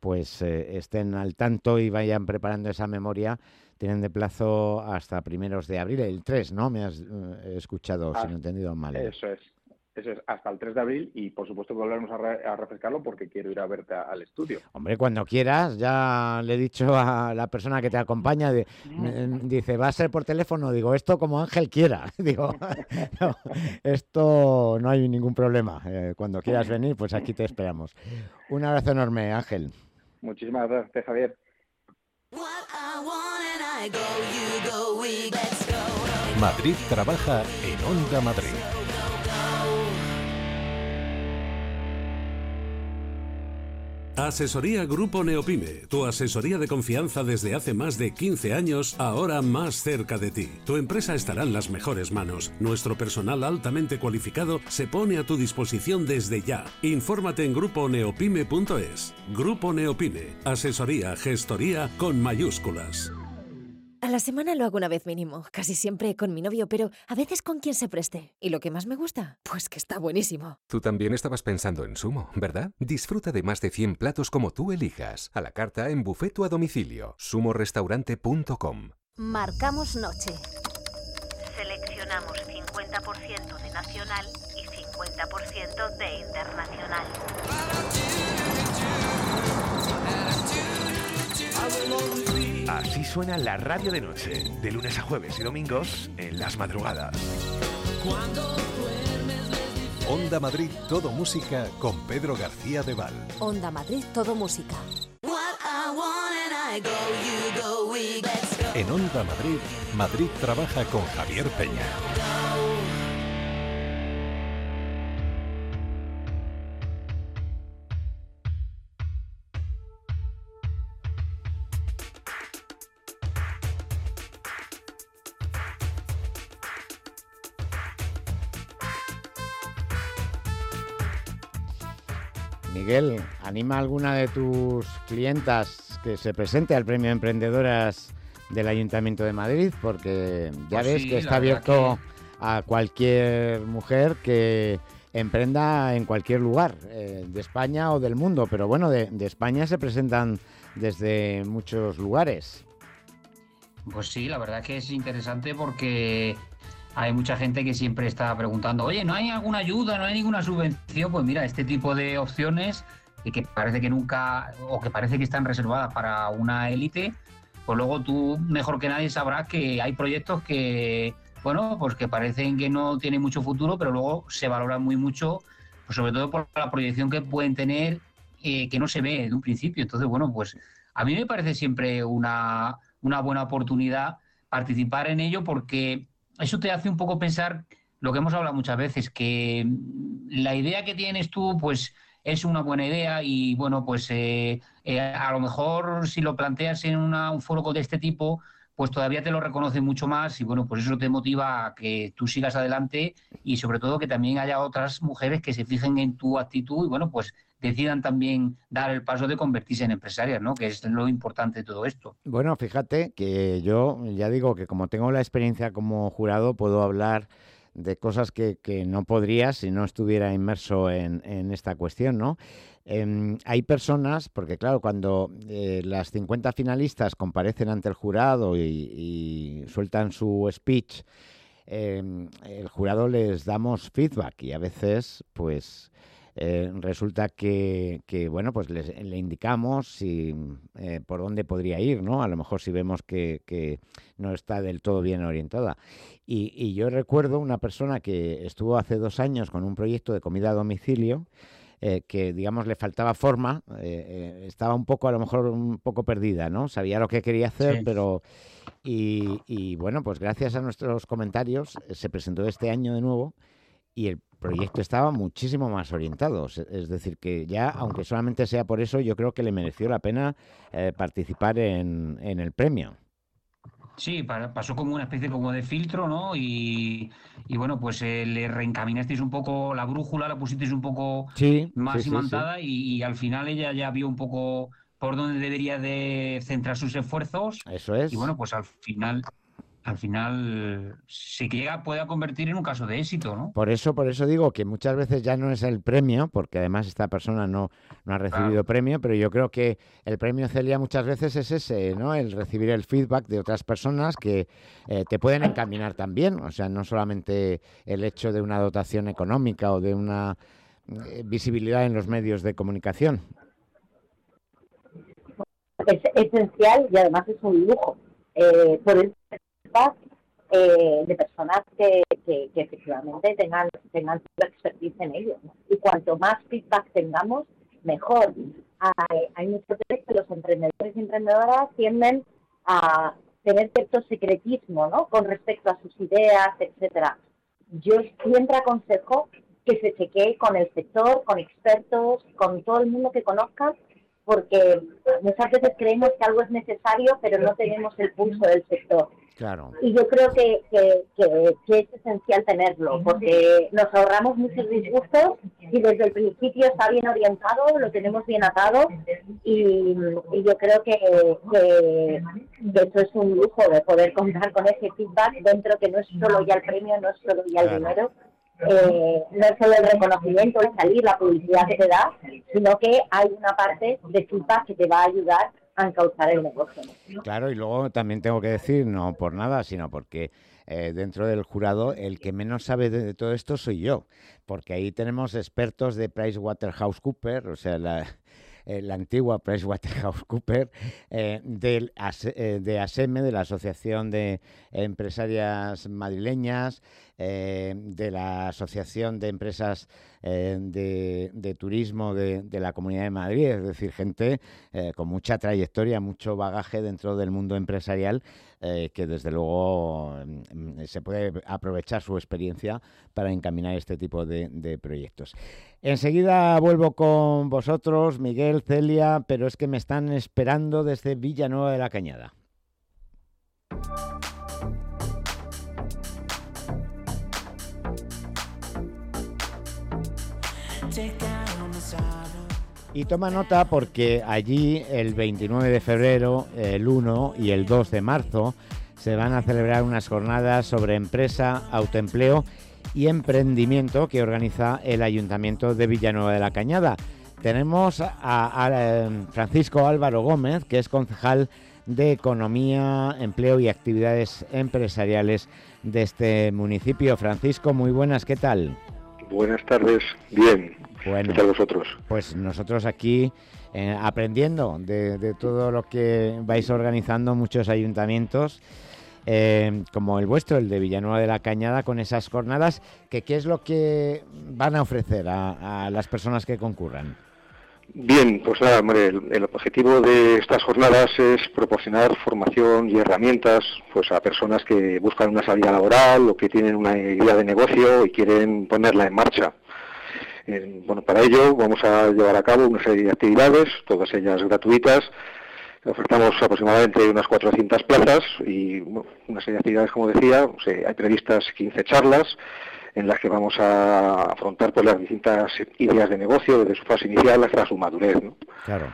pues eh, estén al tanto y vayan preparando esa memoria. Tienen de plazo hasta primeros de abril, el 3, ¿no? Me has escuchado, si no he entendido mal. Eso es. Eso es hasta el 3 de abril y por supuesto volveremos a, refrescarlo porque quiero ir a verte al estudio. Hombre, cuando quieras, ya le he dicho a la persona que te acompaña, dice, va a ser por teléfono, digo, esto como Ángel quiera. digo, esto no hay ningún problema. Eh, cuando quieras venir, pues aquí te esperamos. Un abrazo enorme, Ángel. Muchísimas gracias, Javier. Madrid trabaja en Onda Madrid. Asesoría Grupo Neopime, tu asesoría de confianza desde hace más de 15 años, ahora más cerca de ti. Tu empresa estará en las mejores manos. Nuestro personal altamente cualificado se pone a tu disposición desde ya. Infórmate en gruponeopime.es. Grupo Neopime, asesoría, gestoría con mayúsculas. A la semana lo hago una vez mínimo, casi siempre con mi novio, pero a veces con quien se preste. ¿Y lo que más me gusta? Pues que está buenísimo. Tú también estabas pensando en Sumo, ¿verdad? Disfruta de más de 100 platos como tú elijas, a la carta en buffet o a domicilio. sumorestaurante.com Marcamos noche. Así suena la radio de noche, de lunes a jueves y domingos en las madrugadas. Onda Madrid Todo Música con Pedro García de Val. Onda Madrid, todo música. En Onda Madrid, Madrid trabaja con Javier Peña. ¿Anima a alguna de tus clientas que se presente al Premio Emprendedoras del Ayuntamiento de Madrid? Porque ya Pues ves sí, que está abierto a cualquier mujer que emprenda en cualquier lugar eh, de España o del mundo. Pero bueno, de, de España se presentan desde muchos lugares. Pues sí, la verdad que es interesante porque hay mucha gente que siempre está preguntando, oye, ¿no hay alguna ayuda, no hay ninguna subvención? Pues mira, este tipo de opciones y que parece que nunca, o que parece que están reservadas para una élite, pues luego tú mejor que nadie sabrás que hay proyectos que, bueno, pues que parecen que no tienen mucho futuro, pero luego se valoran muy mucho, pues sobre todo por la proyección que pueden tener, eh, que no se ve de un principio. Entonces, bueno, pues a mí me parece siempre una, una buena oportunidad participar en ello porque eso te hace un poco pensar lo que hemos hablado muchas veces, que la idea que tienes tú, pues es una buena idea y bueno, pues eh, eh, a lo mejor si lo planteas en una- un foro de este tipo, pues todavía te lo reconoce mucho más y bueno, pues eso te motiva a que tú sigas adelante y sobre todo que también haya otras mujeres que se fijen en tu actitud y bueno, pues decidan también dar el paso de convertirse en empresarias, ¿no? Que es lo importante de todo esto. Bueno, fíjate que yo ya digo que como tengo la experiencia como jurado, puedo hablar de cosas que, que no podría si no estuviera inmerso en, en esta cuestión, ¿no? Em, hay personas, porque claro, cuando eh, las 50 finalistas comparecen ante el jurado y, sueltan su speech, em, el jurado les damos feedback y a veces, pues, eh, resulta que, que, bueno, pues les- le indicamos si, eh, por dónde podría ir, ¿no? A lo mejor si vemos que, que no está del todo bien orientada. Y, y yo recuerdo una persona que estuvo hace dos años con un proyecto de comida a domicilio, eh, que digamos le faltaba forma, estaba un poco, a lo mejor un poco perdida, ¿no? Sabía lo que quería hacer, Sí. pero... Y, y, bueno, pues gracias a nuestros comentarios se presentó este año de nuevo y el proyecto estaba muchísimo más orientado. Es- decir, que ya, aunque solamente sea por eso, yo creo que le mereció la pena eh, participar en, en el premio. Sí, pa- pasó como una especie como de filtro, ¿no? Y, y bueno, pues eh, le reencaminasteis un poco la brújula, la pusisteis un poco Sí, más sí. imantada y, y al final ella ya vio un poco por dónde debería de centrar sus esfuerzos Eso es. y bueno, pues al final, al final se llega, puede convertir en un caso de éxito, ¿no? Por eso, por eso digo que muchas veces ya no es el premio, porque además esta persona no, no ha recibido Claro. premio, pero yo creo que el premio Celia muchas veces es ese, ¿no? El recibir el feedback de otras personas que eh, te pueden encaminar también. O sea, no solamente el hecho de una dotación económica o de una eh, visibilidad en los medios de comunicación. es esencial y además es un lujo. Eh, por el feedback eh, de personas que, que, efectivamente tengan, tengan su expertise en ello. Y cuanto más feedback tengamos, mejor. Hay, hay muchas veces que los emprendedores y emprendedoras tienden a tener cierto secretismo ¿no? con respecto a sus ideas, etcétera. Yo siempre aconsejo que se chequee con el sector, con expertos, con todo el mundo que conozcan, porque muchas veces creemos que algo es necesario, pero no tenemos el pulso del sector. Claro. Y yo creo que, que, que- que es esencial tenerlo, porque nos ahorramos muchos disgustos y desde el principio está bien orientado, lo tenemos bien atado y, y yo creo que, que, que eso es un lujo de poder contar con ese feedback dentro que no es solo ya el premio, no es solo ya el Claro. dinero, eh, no es solo el reconocimiento, el salir, la publicidad que te da, sino que hay una parte de feedback que te va a ayudar a el. Claro, y luego también tengo que decir, no por nada, sino porque eh, dentro del jurado el que menos sabe de, todo esto soy yo, porque ahí tenemos expertos de PricewaterhouseCoopers, o sea, la, eh, la antigua PricewaterhouseCoopers, eh, del ASE- eh, de ASEME, de la Asociación de Empresarias Madrileñas, eh, de la Asociación de Empresas eh, de, Turismo de, la Comunidad de Madrid, es decir, gente eh, con mucha trayectoria, mucho bagaje dentro del mundo empresarial, que desde luego mm, se puede aprovechar su experiencia para encaminar este tipo de proyectos. Enseguida vuelvo con vosotros, Miguel, Celia, pero es que me están esperando desde Villanueva de la Cañada. Y toma nota porque allí el 29 de febrero, el 1 y el 2 de marzo se van a celebrar unas jornadas sobre empresa, autoempleo y emprendimiento que organiza el Ayuntamiento de Villanueva de la Cañada. Tenemos a, eh, Francisco Álvaro Gómez, que es concejal de Economía, Empleo y Actividades Empresariales de este municipio. Francisco, muy buenas, ¿qué tal? Buenas tardes, bien. Bueno, ¿Qué tal vosotros? Pues nosotros aquí eh, aprendiendo de, de todo lo que vais organizando muchos ayuntamientos, eh, como el vuestro, el de Villanueva de la Cañada, con esas jornadas, que qué es lo que van a ofrecer a, a las personas que concurran. Bien, pues nada, el, objetivo de estas jornadas es proporcionar formación y herramientas pues a personas que buscan una salida laboral o que tienen una idea de negocio y quieren ponerla en marcha. Bueno, para ello vamos a llevar a cabo una serie de actividades, todas ellas gratuitas. Ofertamos aproximadamente unas 400 plazas y bueno, una serie de actividades, como decía, hay previstas 15 charlas en las que vamos a afrontar pues, las distintas ideas de negocio desde su fase inicial hasta su madurez. ¿no? Claro.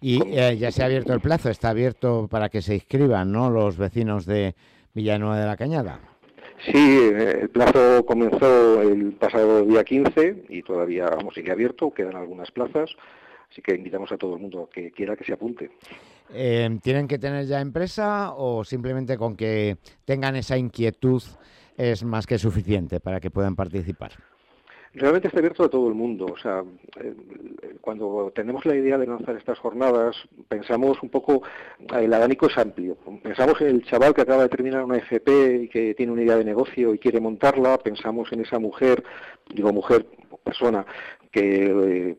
Y eh, ya se ha abierto el plazo, está abierto para que se inscriban, ¿no? Los vecinos de Villanueva de la Cañada. Sí, el plazo comenzó el pasado día 15 y todavía vamos, sigue abierto, quedan algunas plazas, así que invitamos a todo el mundo que quiera que se apunte. Eh, ¿Tienen que tener ya empresa o simplemente con que tengan esa inquietud es más que suficiente para que puedan participar? Realmente está abierto a todo el mundo. O sea, eh, cuando tenemos la idea de lanzar estas jornadas, pensamos un poco, el abanico es amplio. Pensamos en el chaval que acaba de terminar una FP y que tiene una idea de negocio y quiere montarla. Pensamos en esa mujer, digo mujer, persona, que eh,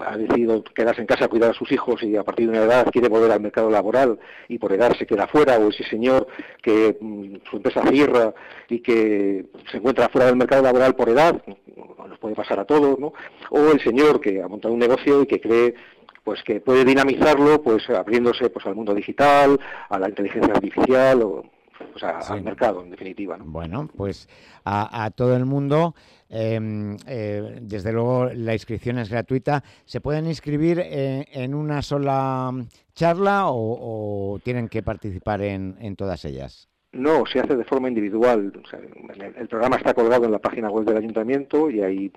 ha decidido quedarse en casa a cuidar a sus hijos y a partir de una edad quiere volver al mercado laboral y por edad se queda fuera, o ese señor que mm, su empresa cierra y que se encuentra fuera del mercado laboral por edad, nos puede pasar a todos, ¿no? O el señor que ha montado un negocio y que cree pues que puede dinamizarlo pues abriéndose pues al mundo digital, a la inteligencia artificial o pues, a, Sí. al mercado en definitiva. ¿no? Bueno, pues a, a todo el mundo, eh, eh, desde luego la inscripción es gratuita. ¿Se pueden inscribir eh, en una sola charla o, o tienen que participar en, en todas ellas? No, se hace de forma individual. El, programa está colgado en la página web del ayuntamiento y ahí,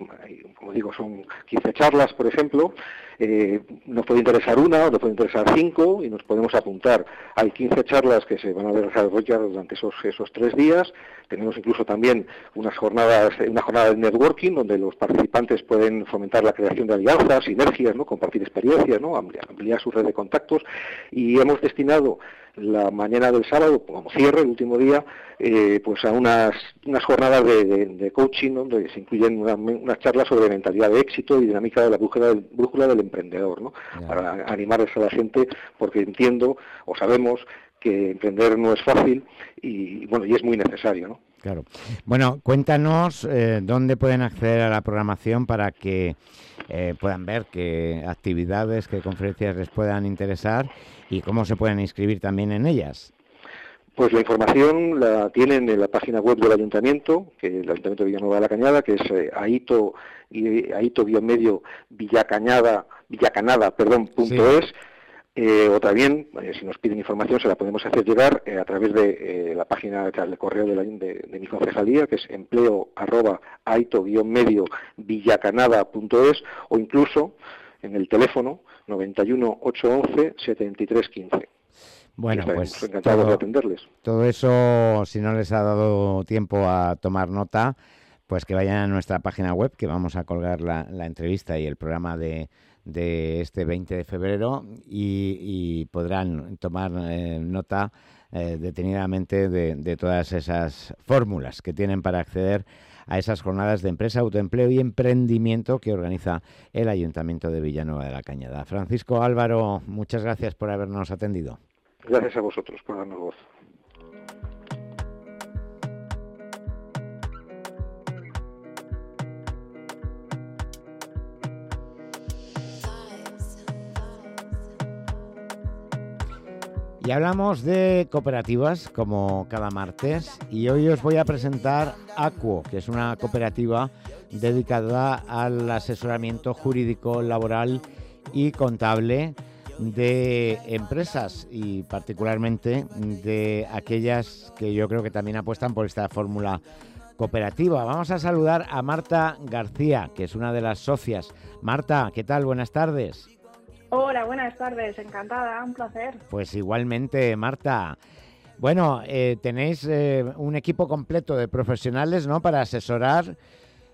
como digo, son 15 charlas, por ejemplo. Eh, nos puede interesar una o nos puede interesar cinco y nos podemos apuntar. Hay 15 charlas que se van a desarrollar durante esos, esos tres días. Tenemos incluso también unas jornadas, una jornada de networking donde los participantes pueden fomentar la creación de alianzas, sinergias, ¿no? compartir experiencias, ¿no? ampliar, ampliar su red de contactos. Y hemos destinado la mañana del sábado, como cierre, el último día, eh, pues a unas, unas jornadas de, de, de coaching ¿no? donde se incluyen una- unas charlas sobre mentalidad de éxito y dinámica de la brújula del, brújula del emprendedor, ¿no? para animarles a la gente, porque entiendo o sabemos que emprender no es fácil y bueno y es muy necesario, ¿no? Claro. Bueno, cuéntanos eh, dónde pueden acceder a la programación para que eh, puedan ver qué actividades, qué conferencias les puedan interesar y cómo se pueden inscribir también en ellas. Pues la información la tienen en la página web del ayuntamiento, que el ayuntamiento de Villanueva de la Cañada, que es eh, aito y aito medio villacañada villacanada perdón punto es eh, o también, eh, si nos piden información, se la podemos hacer llegar eh, a través de la página de correo de, la, de, mi concejalía, que es empleo arroba aito-medio villacanada.es o incluso en el teléfono 91 811 7315. Bueno, pues encantados todo, de atenderles. Todo eso, si no les ha dado tiempo a tomar nota, pues que vayan a nuestra página web, que vamos a colgar la entrevista y el programa de, de este 20 de febrero y, podrán tomar eh, nota eh, detenidamente de, todas esas fórmulas que tienen para acceder a esas jornadas de empresa, autoempleo y emprendimiento que organiza el Ayuntamiento de Villanueva de la Cañada. Francisco Álvaro, muchas gracias por habernos atendido. Gracias a vosotros por darnos voz. Y hablamos de cooperativas como cada martes y hoy os voy a presentar Acuo, que es una cooperativa dedicada al asesoramiento jurídico, laboral y contable de empresas y particularmente de aquellas que yo creo que también apuestan por esta fórmula cooperativa. Vamos a saludar a Marta García, que es una de las socias. Marta, ¿qué tal? Buenas tardes. Hola, buenas tardes, encantada, un placer. Pues igualmente, Marta. Bueno, eh, tenéis eh, un equipo completo de profesionales, ¿no? Para asesorar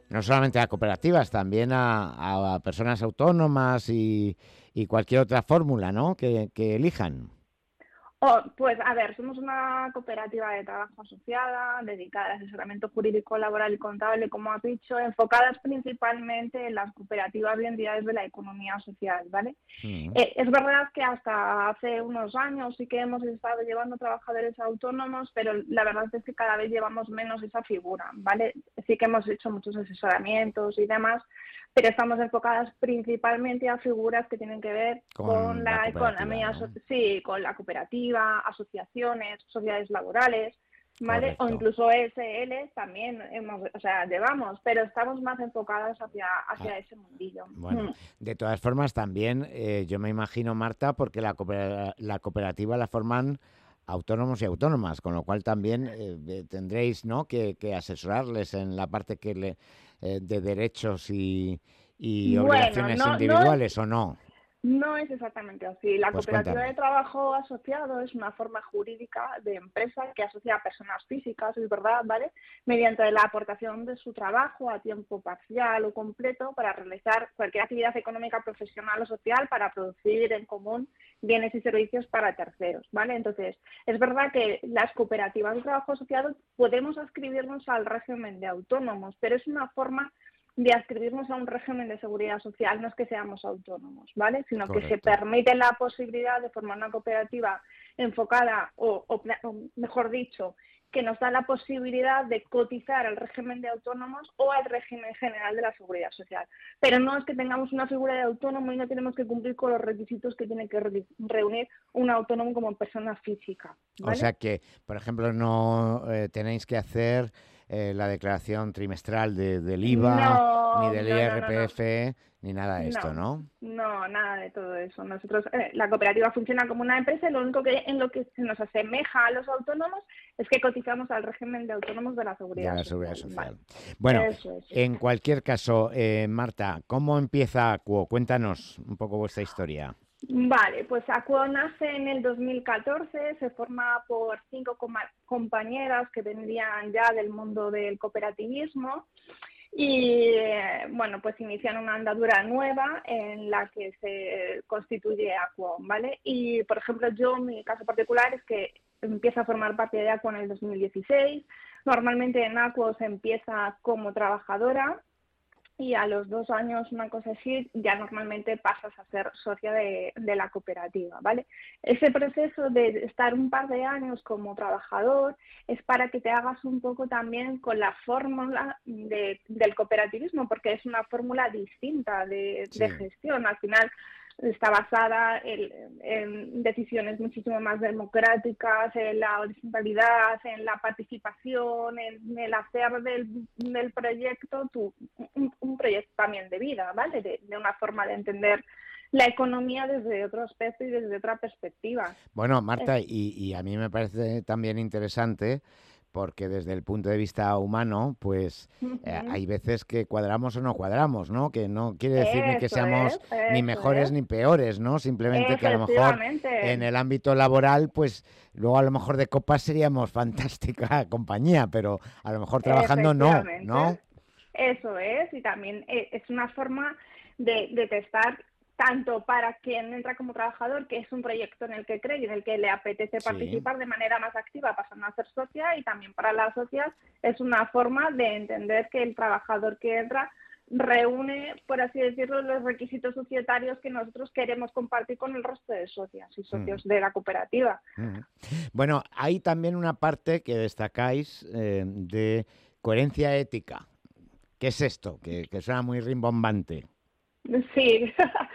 no solamente a cooperativas, también a, personas autónomas y, cualquier otra fórmula, ¿no? que elijan. Oh, pues a ver, somos una cooperativa de trabajo asociada, dedicada al asesoramiento jurídico, laboral y contable, como has dicho, enfocadas principalmente en las cooperativas y entidades de la economía social, ¿vale? Mm. Eh, es verdad que hasta hace unos años sí que hemos estado llevando trabajadores autónomos, pero la verdad es que cada vez llevamos menos esa figura, ¿vale? Sí que hemos hecho muchos asesoramientos y demás, pero estamos enfocadas principalmente a figuras que tienen que ver con, la, economía, sí, con la cooperativa, asociaciones, sociedades laborales, ¿vale? O incluso SL también hemos, o sea, llevamos, pero estamos más enfocadas hacia, hacia ah. ese mundillo. Bueno, mm. de todas formas también, eh, yo me imagino, Marta, porque la, la cooperativa la forman autónomos y autónomas, con lo cual también eh, tendréis ¿no? que, que, asesorarles en la parte que le, eh, de derechos y, obligaciones individuales o no? No es exactamente así. La pues cooperativa de trabajo asociado es una forma jurídica de empresa que asocia a personas físicas, es verdad, ¿vale? Mediante la aportación de su trabajo a tiempo parcial o completo para realizar cualquier actividad económica, profesional o social para producir en común bienes y servicios para terceros, ¿vale? Entonces, es verdad que las cooperativas de trabajo asociado podemos ascribirnos al régimen de autónomos, pero es una forma de adscribirnos a un régimen de seguridad social, no es que seamos autónomos, ¿vale? Sino que se permite la posibilidad de formar una cooperativa enfocada, o, mejor dicho, que nos da la posibilidad de cotizar al régimen de autónomos o al régimen general de la seguridad social. Pero no es que tengamos una figura de autónomo y no tenemos que cumplir con los requisitos que tiene que reunir un autónomo como persona física. O sea que, por ejemplo, no eh, tenéis que hacer eh, la declaración trimestral del IVA, ni del IRPF, ni nada de esto, ¿no? No, nada de todo eso. Nosotros, eh, la cooperativa funciona como una empresa y lo único que en lo que se nos asemeja a los autónomos es que cotizamos al régimen de autónomos de la seguridad, de la social. Bueno, en cualquier caso, eh, Marta, ¿cómo empieza Acuo? Cuéntanos un poco vuestra historia. Vale, pues Acuo nace en el 2014, se forma por cinco compañeras que vendrían ya del mundo del cooperativismo y bueno, pues inician una andadura nueva en la que se constituye Acuo, ¿vale? Y por ejemplo, yo, mi caso particular es que empiezo a formar parte de Acuo en el 2016. Normalmente en Acuo se empieza como trabajadora y a los dos años, una cosa así, ya normalmente pasas a ser socia de, la cooperativa, ¿vale? Ese proceso de estar un par de años como trabajador es para que te hagas un poco también con la fórmula del cooperativismo, porque es una fórmula distinta de, de gestión. Al final, está basada en, decisiones muchísimo más democráticas, en la horizontalidad, en la participación, en, el hacer del, del proyecto tu, un, proyecto también de vida, ¿vale? De, de, una forma de entender la economía desde otro aspecto y desde otra perspectiva. Bueno, Marta, y, y a mí me parece también interesante porque desde el punto de vista humano, pues eh, hay veces que cuadramos o no cuadramos, ¿no? Que no quiere decir ni que seamos ni mejores ni peores, ¿no? Simplemente que a lo mejor en el ámbito laboral, pues luego a lo mejor de copas seríamos fantástica compañía, pero a lo mejor trabajando no, ¿no? Eso es, y también eh, es una forma de, de testar tanto para quien entra como trabajador, que es un proyecto en el que cree y en el que le apetece participar de manera más activa, pasando a ser socia, y también para las socias es una forma de entender que el trabajador que entra reúne, por así decirlo, los requisitos societarios que nosotros queremos compartir con el resto de socias y socios mm. de la cooperativa. Mm. Bueno, hay también una parte que destacáis eh, de coherencia ética. ¿Qué es esto? Que, que suena muy rimbombante. Sí,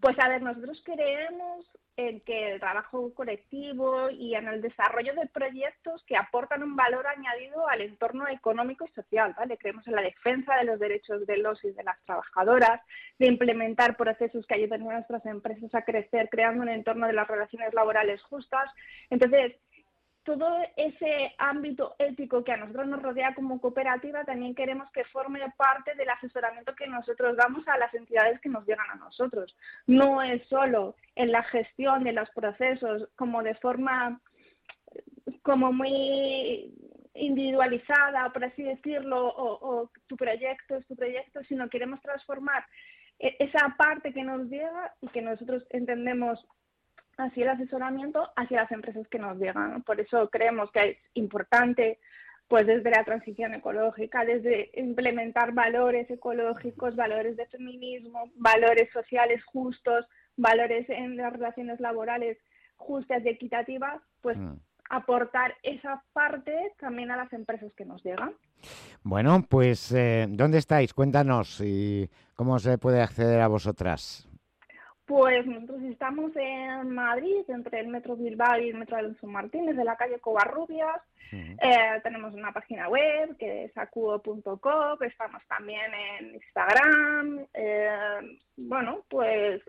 pues a ver, nosotros creemos en que el trabajo colectivo y en el desarrollo de proyectos que aportan un valor añadido al entorno económico y social, ¿vale? Creemos en la defensa de los derechos de los y de las trabajadoras, de implementar procesos que ayuden a nuestras empresas a crecer, creando un entorno de las relaciones laborales justas. Entonces, todo ese ámbito ético que a nosotros nos rodea como cooperativa también queremos que forme parte del asesoramiento que nosotros damos a las entidades que nos llegan a nosotros. No es solo en la gestión de los procesos como de forma como muy individualizada, por así decirlo, o, tu proyecto es tu proyecto, sino queremos transformar e-, esa parte que nos llega y que nosotros entendemos así el asesoramiento hacia las empresas que nos llegan. Por eso creemos que es importante, pues desde la transición ecológica, desde implementar valores ecológicos, valores de feminismo, valores sociales justos, valores en las relaciones laborales justas y equitativas, pues mm. aportar esa parte también a las empresas que nos llegan. Bueno, pues eh, ¿dónde estáis? Cuéntanos y cómo se puede acceder a vosotras. Pues nosotros estamos en Madrid, entre el Metro Bilbao y el Metro Alonso Martínez, de la calle Covarrubias. Eh, tenemos una página web que es acuo.com, estamos también en Instagram. Eh, bueno, pues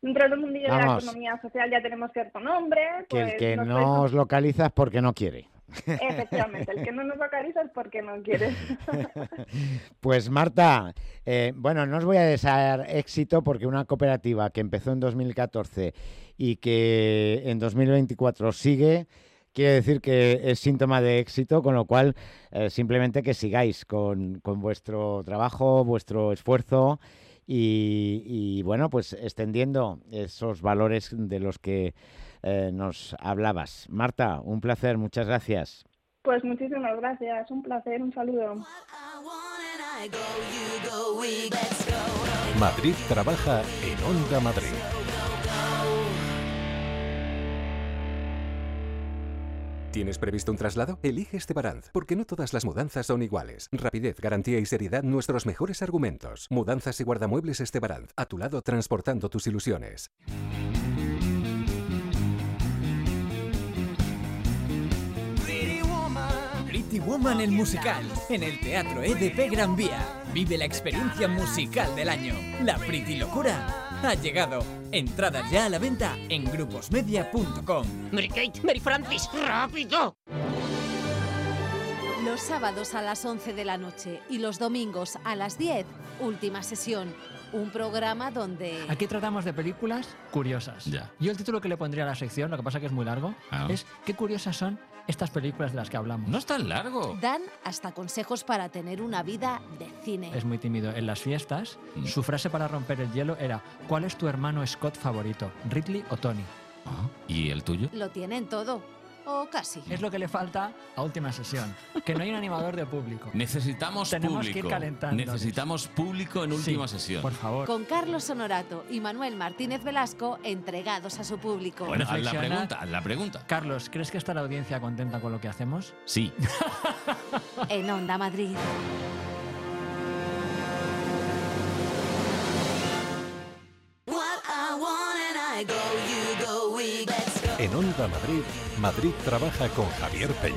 dentro del mundo de la economía social ya tenemos cierto nombre. que el pues que no os localiza es porque no quiere. Efectivamente, el que no nos localiza es porque no quiere. pues Marta, eh, bueno, no os voy a desear éxito porque una cooperativa que empezó en 2014 y que en 2024 sigue, quiere decir que es síntoma de éxito, con lo cual eh, simplemente que sigáis con, vuestro trabajo, vuestro esfuerzo. Y, y bueno, pues extendiendo esos valores de los que eh, nos hablabas. Marta, un placer, muchas gracias. Pues muchísimas gracias, un placer, un saludo. Madrid trabaja en Onda Madrid. ¿Tienes previsto un traslado? Elige Estebaranz, porque no todas las mudanzas son iguales. Rapidez, garantía y seriedad, nuestros mejores argumentos. Mudanzas y guardamuebles Estebaranz, a tu lado transportando tus ilusiones. Woman el musical en el Teatro EDP Gran Vía. Vive la experiencia musical del año. La Pretty Locura ha llegado. Entradas ya a la venta en gruposmedia.com. Mary Kate, Mary Francis, rápido. Los sábados a las 11 de la noche y los domingos a las 10, última sesión. Un programa donde... Aquí tratamos de películas curiosas. Ya. Yo el título que le pondría a la sección, lo que pasa que es muy largo, Ah. es ¿Qué curiosas son estas películas de las que hablamos? No es tan largo. Dan hasta consejos para tener una vida de cine. Es muy tímido. En las fiestas, Mm. su frase para romper el hielo era ¿Cuál es tu hermano Scott favorito? ¿Ridley o Tony? Ah, ¿Y el tuyo? Lo tienen todo. O casi. Es lo que le falta a última sesión. Que no hay un animador de público. Necesitamos Tenemos público. que ir calentando. Necesitamos público en Sí, última sesión. Por favor. Con Carlos Honorato y Manuel Martínez Velasco entregados a su público. Bueno, haz la Reflexiona. pregunta, haz la pregunta. Carlos, ¿crees que está la audiencia contenta con lo que hacemos? Sí. En Onda Madrid. En Onda Madrid, Madrid trabaja con Javier Peña.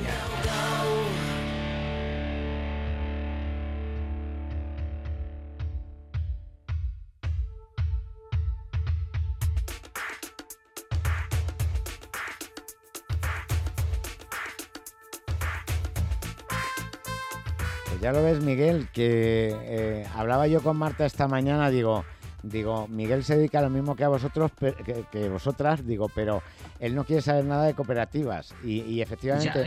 Pues ya lo ves, Miguel, que eh, hablaba yo con Marta esta mañana, digo, digo, Miguel se dedica a lo mismo que a vosotros, que, que vosotras, digo, pero él no quiere saber nada de cooperativas. Y, y efectivamente Ya,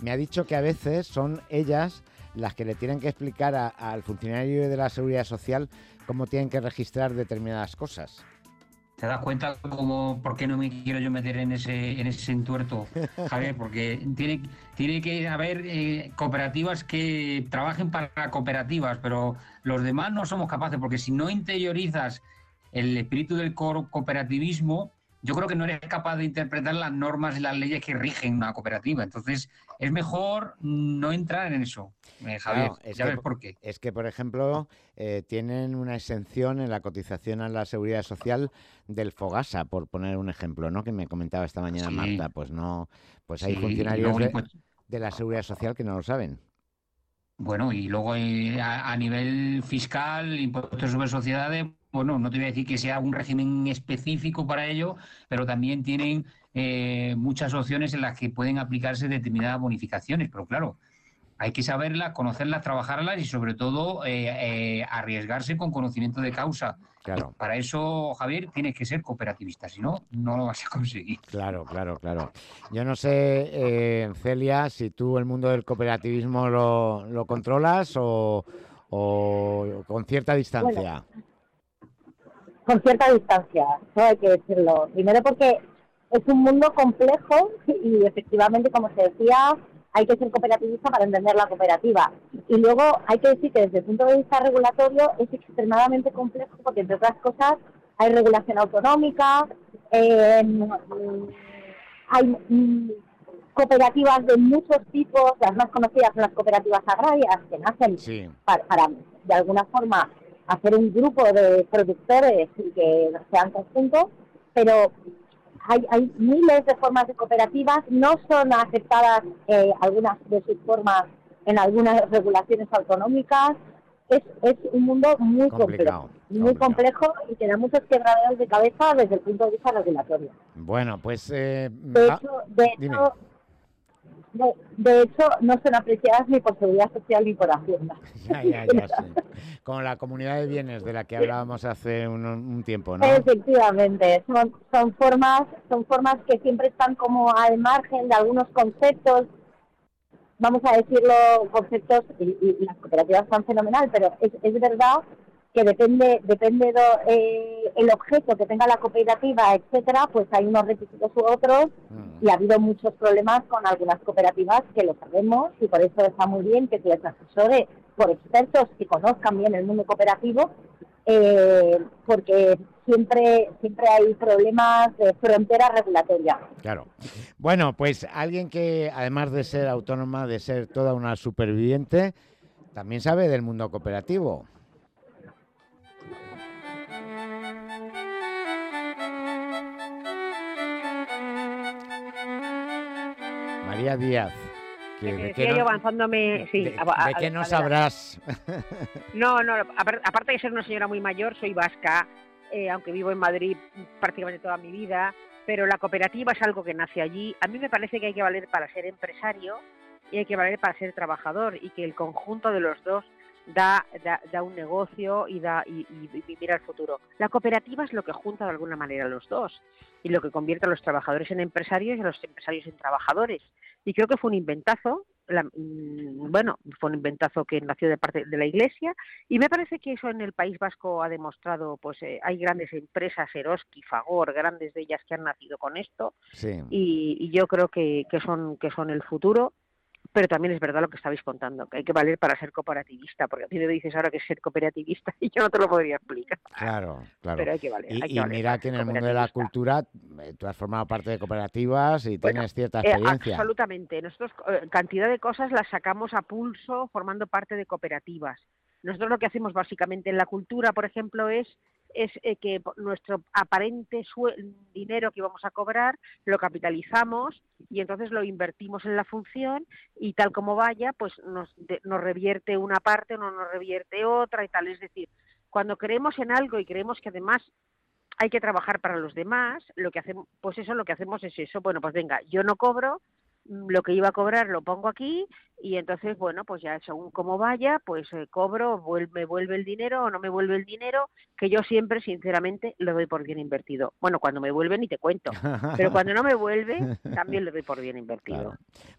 me ha dicho que a veces son ellas las que le tienen que explicar al funcionario de la seguridad social cómo tienen que registrar determinadas cosas. ¿Te das cuenta cómo, por qué no me quiero yo meter en ese, en ese entuerto, Javier? Porque tiene, tiene que haber eh, cooperativas que trabajen para cooperativas, pero los demás no somos capaces, porque si no interiorizas el espíritu del co- cooperativismo, yo creo que no eres capaz de interpretar las normas y las leyes que rigen una cooperativa. Entonces, es mejor no entrar en eso, eh, Javier. Claro, es ya que ves por qué. Es que, por ejemplo, eh, tienen una exención en la cotización a la seguridad social del Fogasa, por poner un ejemplo, ¿no? Que me comentaba esta mañana Sí. Marta. Pues no, pues hay Sí, funcionarios luego de, la seguridad social que no lo saben. Bueno, y luego eh, a, a nivel fiscal, impuestos sobre sociedades, bueno, no te voy a decir que sea un régimen específico para ello, pero también tienen eh, muchas opciones en las que pueden aplicarse determinadas bonificaciones. Pero claro, hay que saberlas, conocerlas, trabajarlas y sobre todo eh, eh, arriesgarse con conocimiento de causa. Claro. Para eso, Javier, tienes que ser cooperativista, si no, no lo vas a conseguir. Claro, claro, claro. Yo no sé, eh, Celia, si tú el mundo del cooperativismo lo, lo controlas o, o con cierta distancia. Con cierta distancia, eso hay que decirlo. Primero porque es un mundo complejo y efectivamente, como se decía, hay que ser cooperativista para entender la cooperativa. Y luego hay que decir que desde el punto de vista regulatorio es extremadamente complejo porque, entre otras cosas, hay regulación autonómica, eh, hay mm, cooperativas de muchos tipos, las más conocidas son las cooperativas agrarias, que nacen Sí. para, para, de alguna forma hacer un grupo de productores y que sean conjuntos, pero hay, hay miles de formas de cooperativas, no son aceptadas eh, algunas de sus formas en algunas regulaciones autonómicas. Es, es un mundo muy Complicado, complejo, muy complejo y que da muchos quebraderos de cabeza desde el punto de vista regulatorio. Bueno, pues... eh, De va- hecho, de dime. hecho, de, de hecho, no son apreciadas ni por seguridad social ni por Hacienda. Ya, ya, ya, sí. Con la comunidad de bienes de la que hablábamos hace un, un tiempo, ¿no? Efectivamente, son, son formas, son formas que siempre están como al margen de algunos conceptos, vamos a decirlo, conceptos, y- y las cooperativas están fenomenal, pero es, es verdad que depende, depende do, eh, el objeto que tenga la cooperativa, etcétera, pues hay unos requisitos u otros y ha habido muchos problemas con algunas cooperativas que lo sabemos y por eso está muy bien que se les asesore por expertos que conozcan bien el mundo cooperativo eh, porque siempre siempre hay problemas de frontera regulatoria. Claro. Bueno, pues alguien que además de ser autónoma, de ser toda una superviviente, también sabe del mundo cooperativo. María Díaz. que Que de yo no- avanzándome, sí. de- a- a- de qué a- no sabrás. No, no, apar- aparte de ser una señora muy mayor, soy vasca, eh, aunque vivo en Madrid prácticamente toda mi vida, pero la cooperativa es algo que nace allí. A mí me parece que hay que valer para ser empresario y hay que valer para ser trabajador y que el conjunto de los dos da, da, da un negocio y, da, y, y- y mira el futuro. La cooperativa es lo que junta de alguna manera a los dos y lo que convierte a los trabajadores en empresarios y a los empresarios en trabajadores. Y creo que fue un inventazo, la- mm, bueno, fue un inventazo que nació de parte de la Iglesia y me parece que eso en el País Vasco ha demostrado, pues eh, hay grandes empresas, Eroski, Fagor, grandes de ellas que han nacido con esto Sí. y, y yo creo que, que son que son el futuro pero también es verdad lo que estabais contando que hay que valer para ser cooperativista porque a ti me dices ahora que es ser cooperativista y yo no te lo podría explicar Claro, claro. Pero hay que valer, Y, hay que y valer mira que en el mundo de la cultura eh, tú has formado parte de cooperativas y Bueno, tienes cierta eh, experiencia. absolutamente. Nosotros eh, cantidad de cosas las sacamos a pulso formando parte de cooperativas. Nosotros lo que hacemos básicamente en la cultura, por ejemplo, es es eh, que nuestro aparente dinero que íbamos a cobrar lo capitalizamos y entonces lo invertimos en la función y tal como vaya, pues nos, de- nos revierte una parte o no nos revierte otra y tal. Es decir, cuando creemos en algo y creemos que además hay que trabajar para los demás, lo que hacemos, pues eso lo que hacemos es eso, bueno, pues venga, yo no cobro, lo que iba a cobrar lo pongo aquí y entonces, bueno, pues ya según cómo vaya, pues eh, cobro, vuel- me vuelve el dinero o no me vuelve el dinero, que yo siempre, sinceramente, lo doy por bien invertido. Bueno, cuando me vuelve ni te cuento, pero cuando no me vuelve, también lo doy por bien invertido.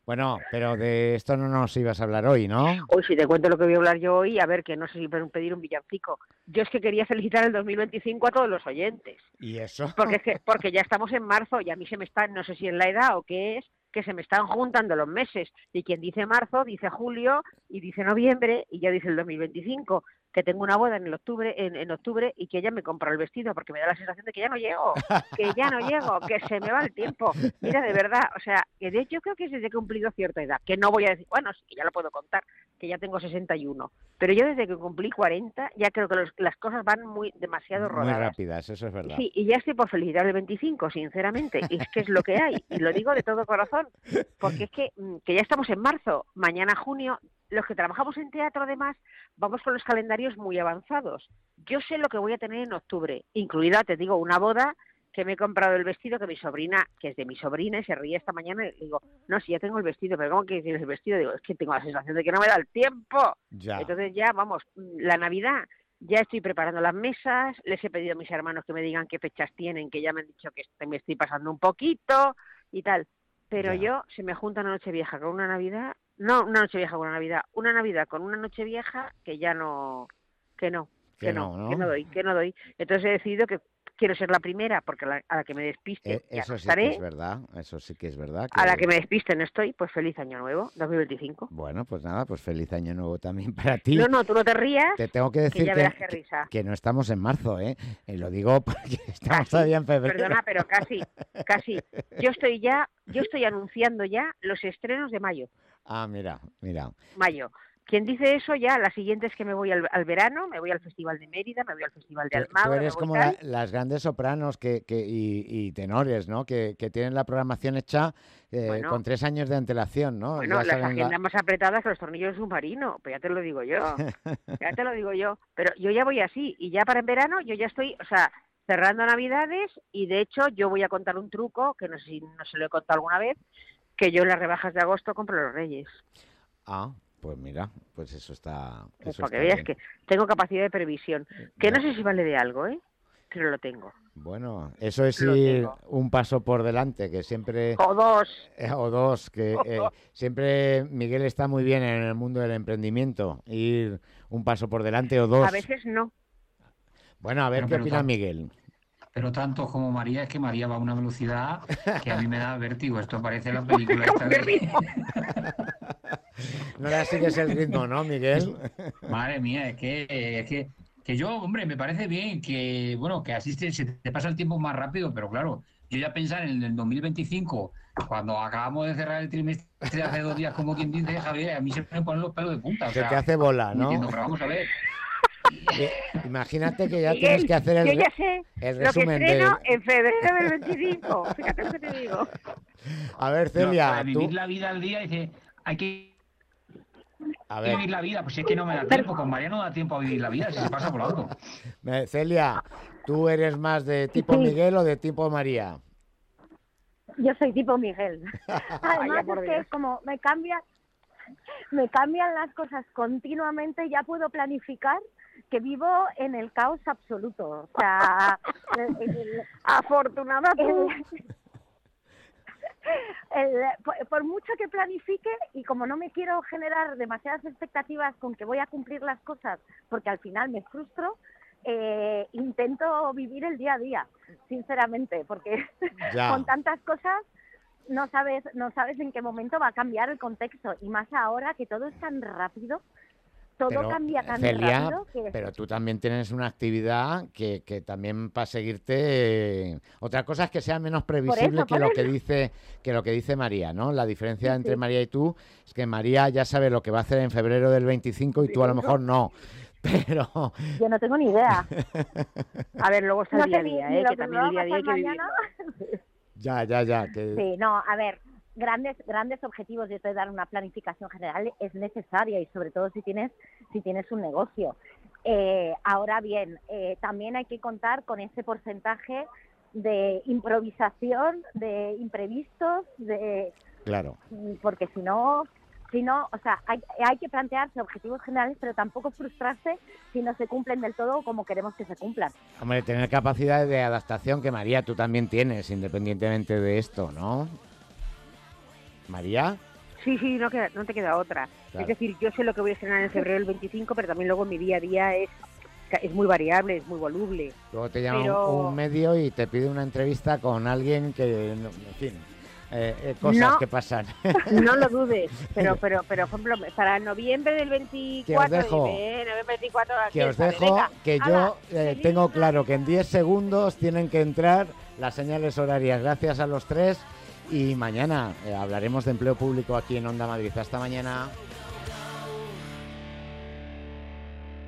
Bueno, pero de esto no nos ibas a hablar hoy, ¿no? Hoy si te cuento lo que voy a hablar yo hoy, a ver, que no sé si pedir un villancico. Yo es que quería felicitar el 2025 a todos los oyentes. ¿Y eso? Porque es que, porque ya estamos en marzo y a mí se me está, no sé si es la edad o qué es, que se me están juntando los meses. Y quien dice marzo, dice julio y dice noviembre y ya dice el 2025. Que tengo una boda en el octubre, en, en octubre y que ella me compra el vestido porque me da la sensación de que ya no llego, que ya no llego, que se me va el tiempo. Mira, de verdad, o sea, que de hecho yo creo que es desde que he cumplido cierta edad, que no voy a decir, bueno, sí, que ya lo puedo contar, que ya tengo 61, pero yo desde que cumplí 40 ya creo que los- las cosas van muy demasiado Muy rodadas. rápidas, eso es verdad. Sí, y ya estoy por felicitar el 25, sinceramente. Y es que es lo que hay. Y lo digo de todo corazón. Porque es que, mm, que ya estamos en marzo, mañana junio. Los que trabajamos en teatro, además, vamos con los calendarios muy avanzados. Yo sé lo que voy a tener en octubre, incluida, te digo, una boda que me he comprado el vestido que mi sobrina, que es de mi sobrina, y se ríe esta mañana y le digo, no, si ya tengo el vestido, pero ¿cómo que tienes el vestido? Digo, es que tengo la sensación de que no me da el tiempo. Ya. Entonces ya, vamos, la Navidad, ya estoy preparando las mesas, les he pedido a mis hermanos que me digan qué fechas tienen, que ya me han dicho que me estoy pasando un poquito y tal. Pero yo, se me junta una noche vieja con una Navidad, no una noche vieja con una Navidad, una Navidad con una noche vieja que ya no, que no, que, Que no, no, ¿no? que no doy, que no doy. Entonces he decidido que quiero ser la primera, porque la- a la que me despiste, Eh, ya eso no sí que estaré. es verdad, eso sí que es verdad. A la que me despiste no estoy, pues feliz año nuevo, 2025. Bueno, pues nada, pues feliz año nuevo también para ti. No, no, tú no te rías. Te tengo que decir ya que, risa. no estamos en marzo, ¿eh? Y lo digo porque estamos todavía en febrero. Perdona, pero casi, casi. Yo estoy ya, yo estoy anunciando ya los estrenos de mayo. Ah, mira, mira. Mayo. Quien dice eso ya, la siguiente es que me voy al, al verano, me voy al Festival de Mérida, me voy al Festival de Almagro. Tú eres como la- las grandes sopranos que, que- y, y tenores, ¿no? Que, que tienen la programación hecha eh, Bueno. con tres años de antelación, ¿no? Bueno, Ya las salen la- agendas más apretadas que los tornillos de submarino, pero ya te lo digo yo, ya te lo digo yo. Pero yo ya voy así, y ya para en verano yo ya estoy, o sea, cerrando Navidades, y de hecho yo voy a contar un truco, que no sé si no se lo he contado alguna vez, que yo en las rebajas de agosto compro los reyes. Ah, pues mira, pues eso está. Pues eso para que veas que tengo capacidad de previsión. Que no sé si vale de algo, ¿eh? Pero lo tengo. Bueno, eso es ir un paso por delante, que siempre... O dos. Eh, o dos, que eh, siempre Miguel está muy bien en el mundo del emprendimiento, ir un paso por delante o dos. A veces no. Bueno, a ver Pero- qué pero opina Miguel. Pero tanto como María, es que María va a una velocidad que a mí me da vértigo. Esto parece la película esta de... No le sigues el ritmo, ¿no, Miguel? Madre mía, es que, es que, que yo, hombre, me parece bien que, bueno, que así se, te pasa el tiempo más rápido, pero claro, yo ya pensar en el 2025, cuando acabamos de cerrar el trimestre hace dos días, como quien dice, Javier, a mí se me ponen los pelos de punta. o Se sea, te hace bola, ¿no? pero vamos a ver. Eh, Imagínate que ya Miguel, tienes que hacer el, yo re- ya sé el lo que resumen de... en febrero del 25. Fíjate lo que te digo. A ver, No, Celia, para tú... vivir la vida al día, dice, hay que A vivir ver, la vida, pues si es que no me da tiempo, con María no da tiempo a vivir la vida, si se pasa volando. me- Celia, ¿tú eres más de tipo Sí. Miguel o de tipo María? Yo soy tipo Miguel. Además Vaya, por es que como me cambian, me cambian las cosas continuamente, ya puedo planificar que vivo en el caos absoluto. O sea, el- el- Afortunada tú. el- el- por, por mucho que planifique y como no me quiero generar demasiadas expectativas con que voy a cumplir las cosas, porque al final me frustro, eh, intento vivir el día a día, sinceramente, porque Ya. con tantas cosas no sabes no sabes en qué momento va a cambiar el contexto y más ahora que todo es tan rápido, todo Pero, cambia tan Celia, rápido que pero tú también tienes una actividad que, que también para seguirte... eh, Otra cosa es que sea menos previsible eso, que lo que dice que lo que dice María, ¿no? La diferencia entre Sí. María y tú es que María ya sabe lo que va a hacer en febrero del 25 y tú a lo mejor no. pero... Yo no tengo ni idea. A ver, luego está No el día a día, ¿eh? que también el día a hay que. Ya, ya, ya. Que... Sí, no, a ver, grandes grandes objetivos de dar una planificación general es necesaria y sobre todo si tienes si tienes un negocio. Eh, ahora bien, eh, también hay que contar con ese porcentaje de improvisación, de imprevistos, de Claro. porque si no si no, o sea, hay, hay que plantearse objetivos generales, pero tampoco frustrarse si no se cumplen del todo como queremos que se cumplan. Hombre, tener capacidad de adaptación que María tú también tienes, independientemente de esto, ¿no? María, Sí, sí, no, queda- no te queda otra. Claro. Es decir, yo sé lo que voy a estrenar en febrero del 25, pero también luego mi día a día es, es muy variable, es muy voluble. luego te llama un- Pero- un, medio y te pide una entrevista con alguien que, en fin, eh, eh, cosas No. que pasan. No lo dudes, pero, pero, pero, por ejemplo, para noviembre del 24, dejo. dime, noviembre 24, aquí que os dejo venga, que hala, yo eh, tengo claro que en 10 segundos tienen que entrar las señales horarias. Gracias a los tres y mañana eh, hablaremos de empleo público aquí en Onda Madrid. Hasta mañana.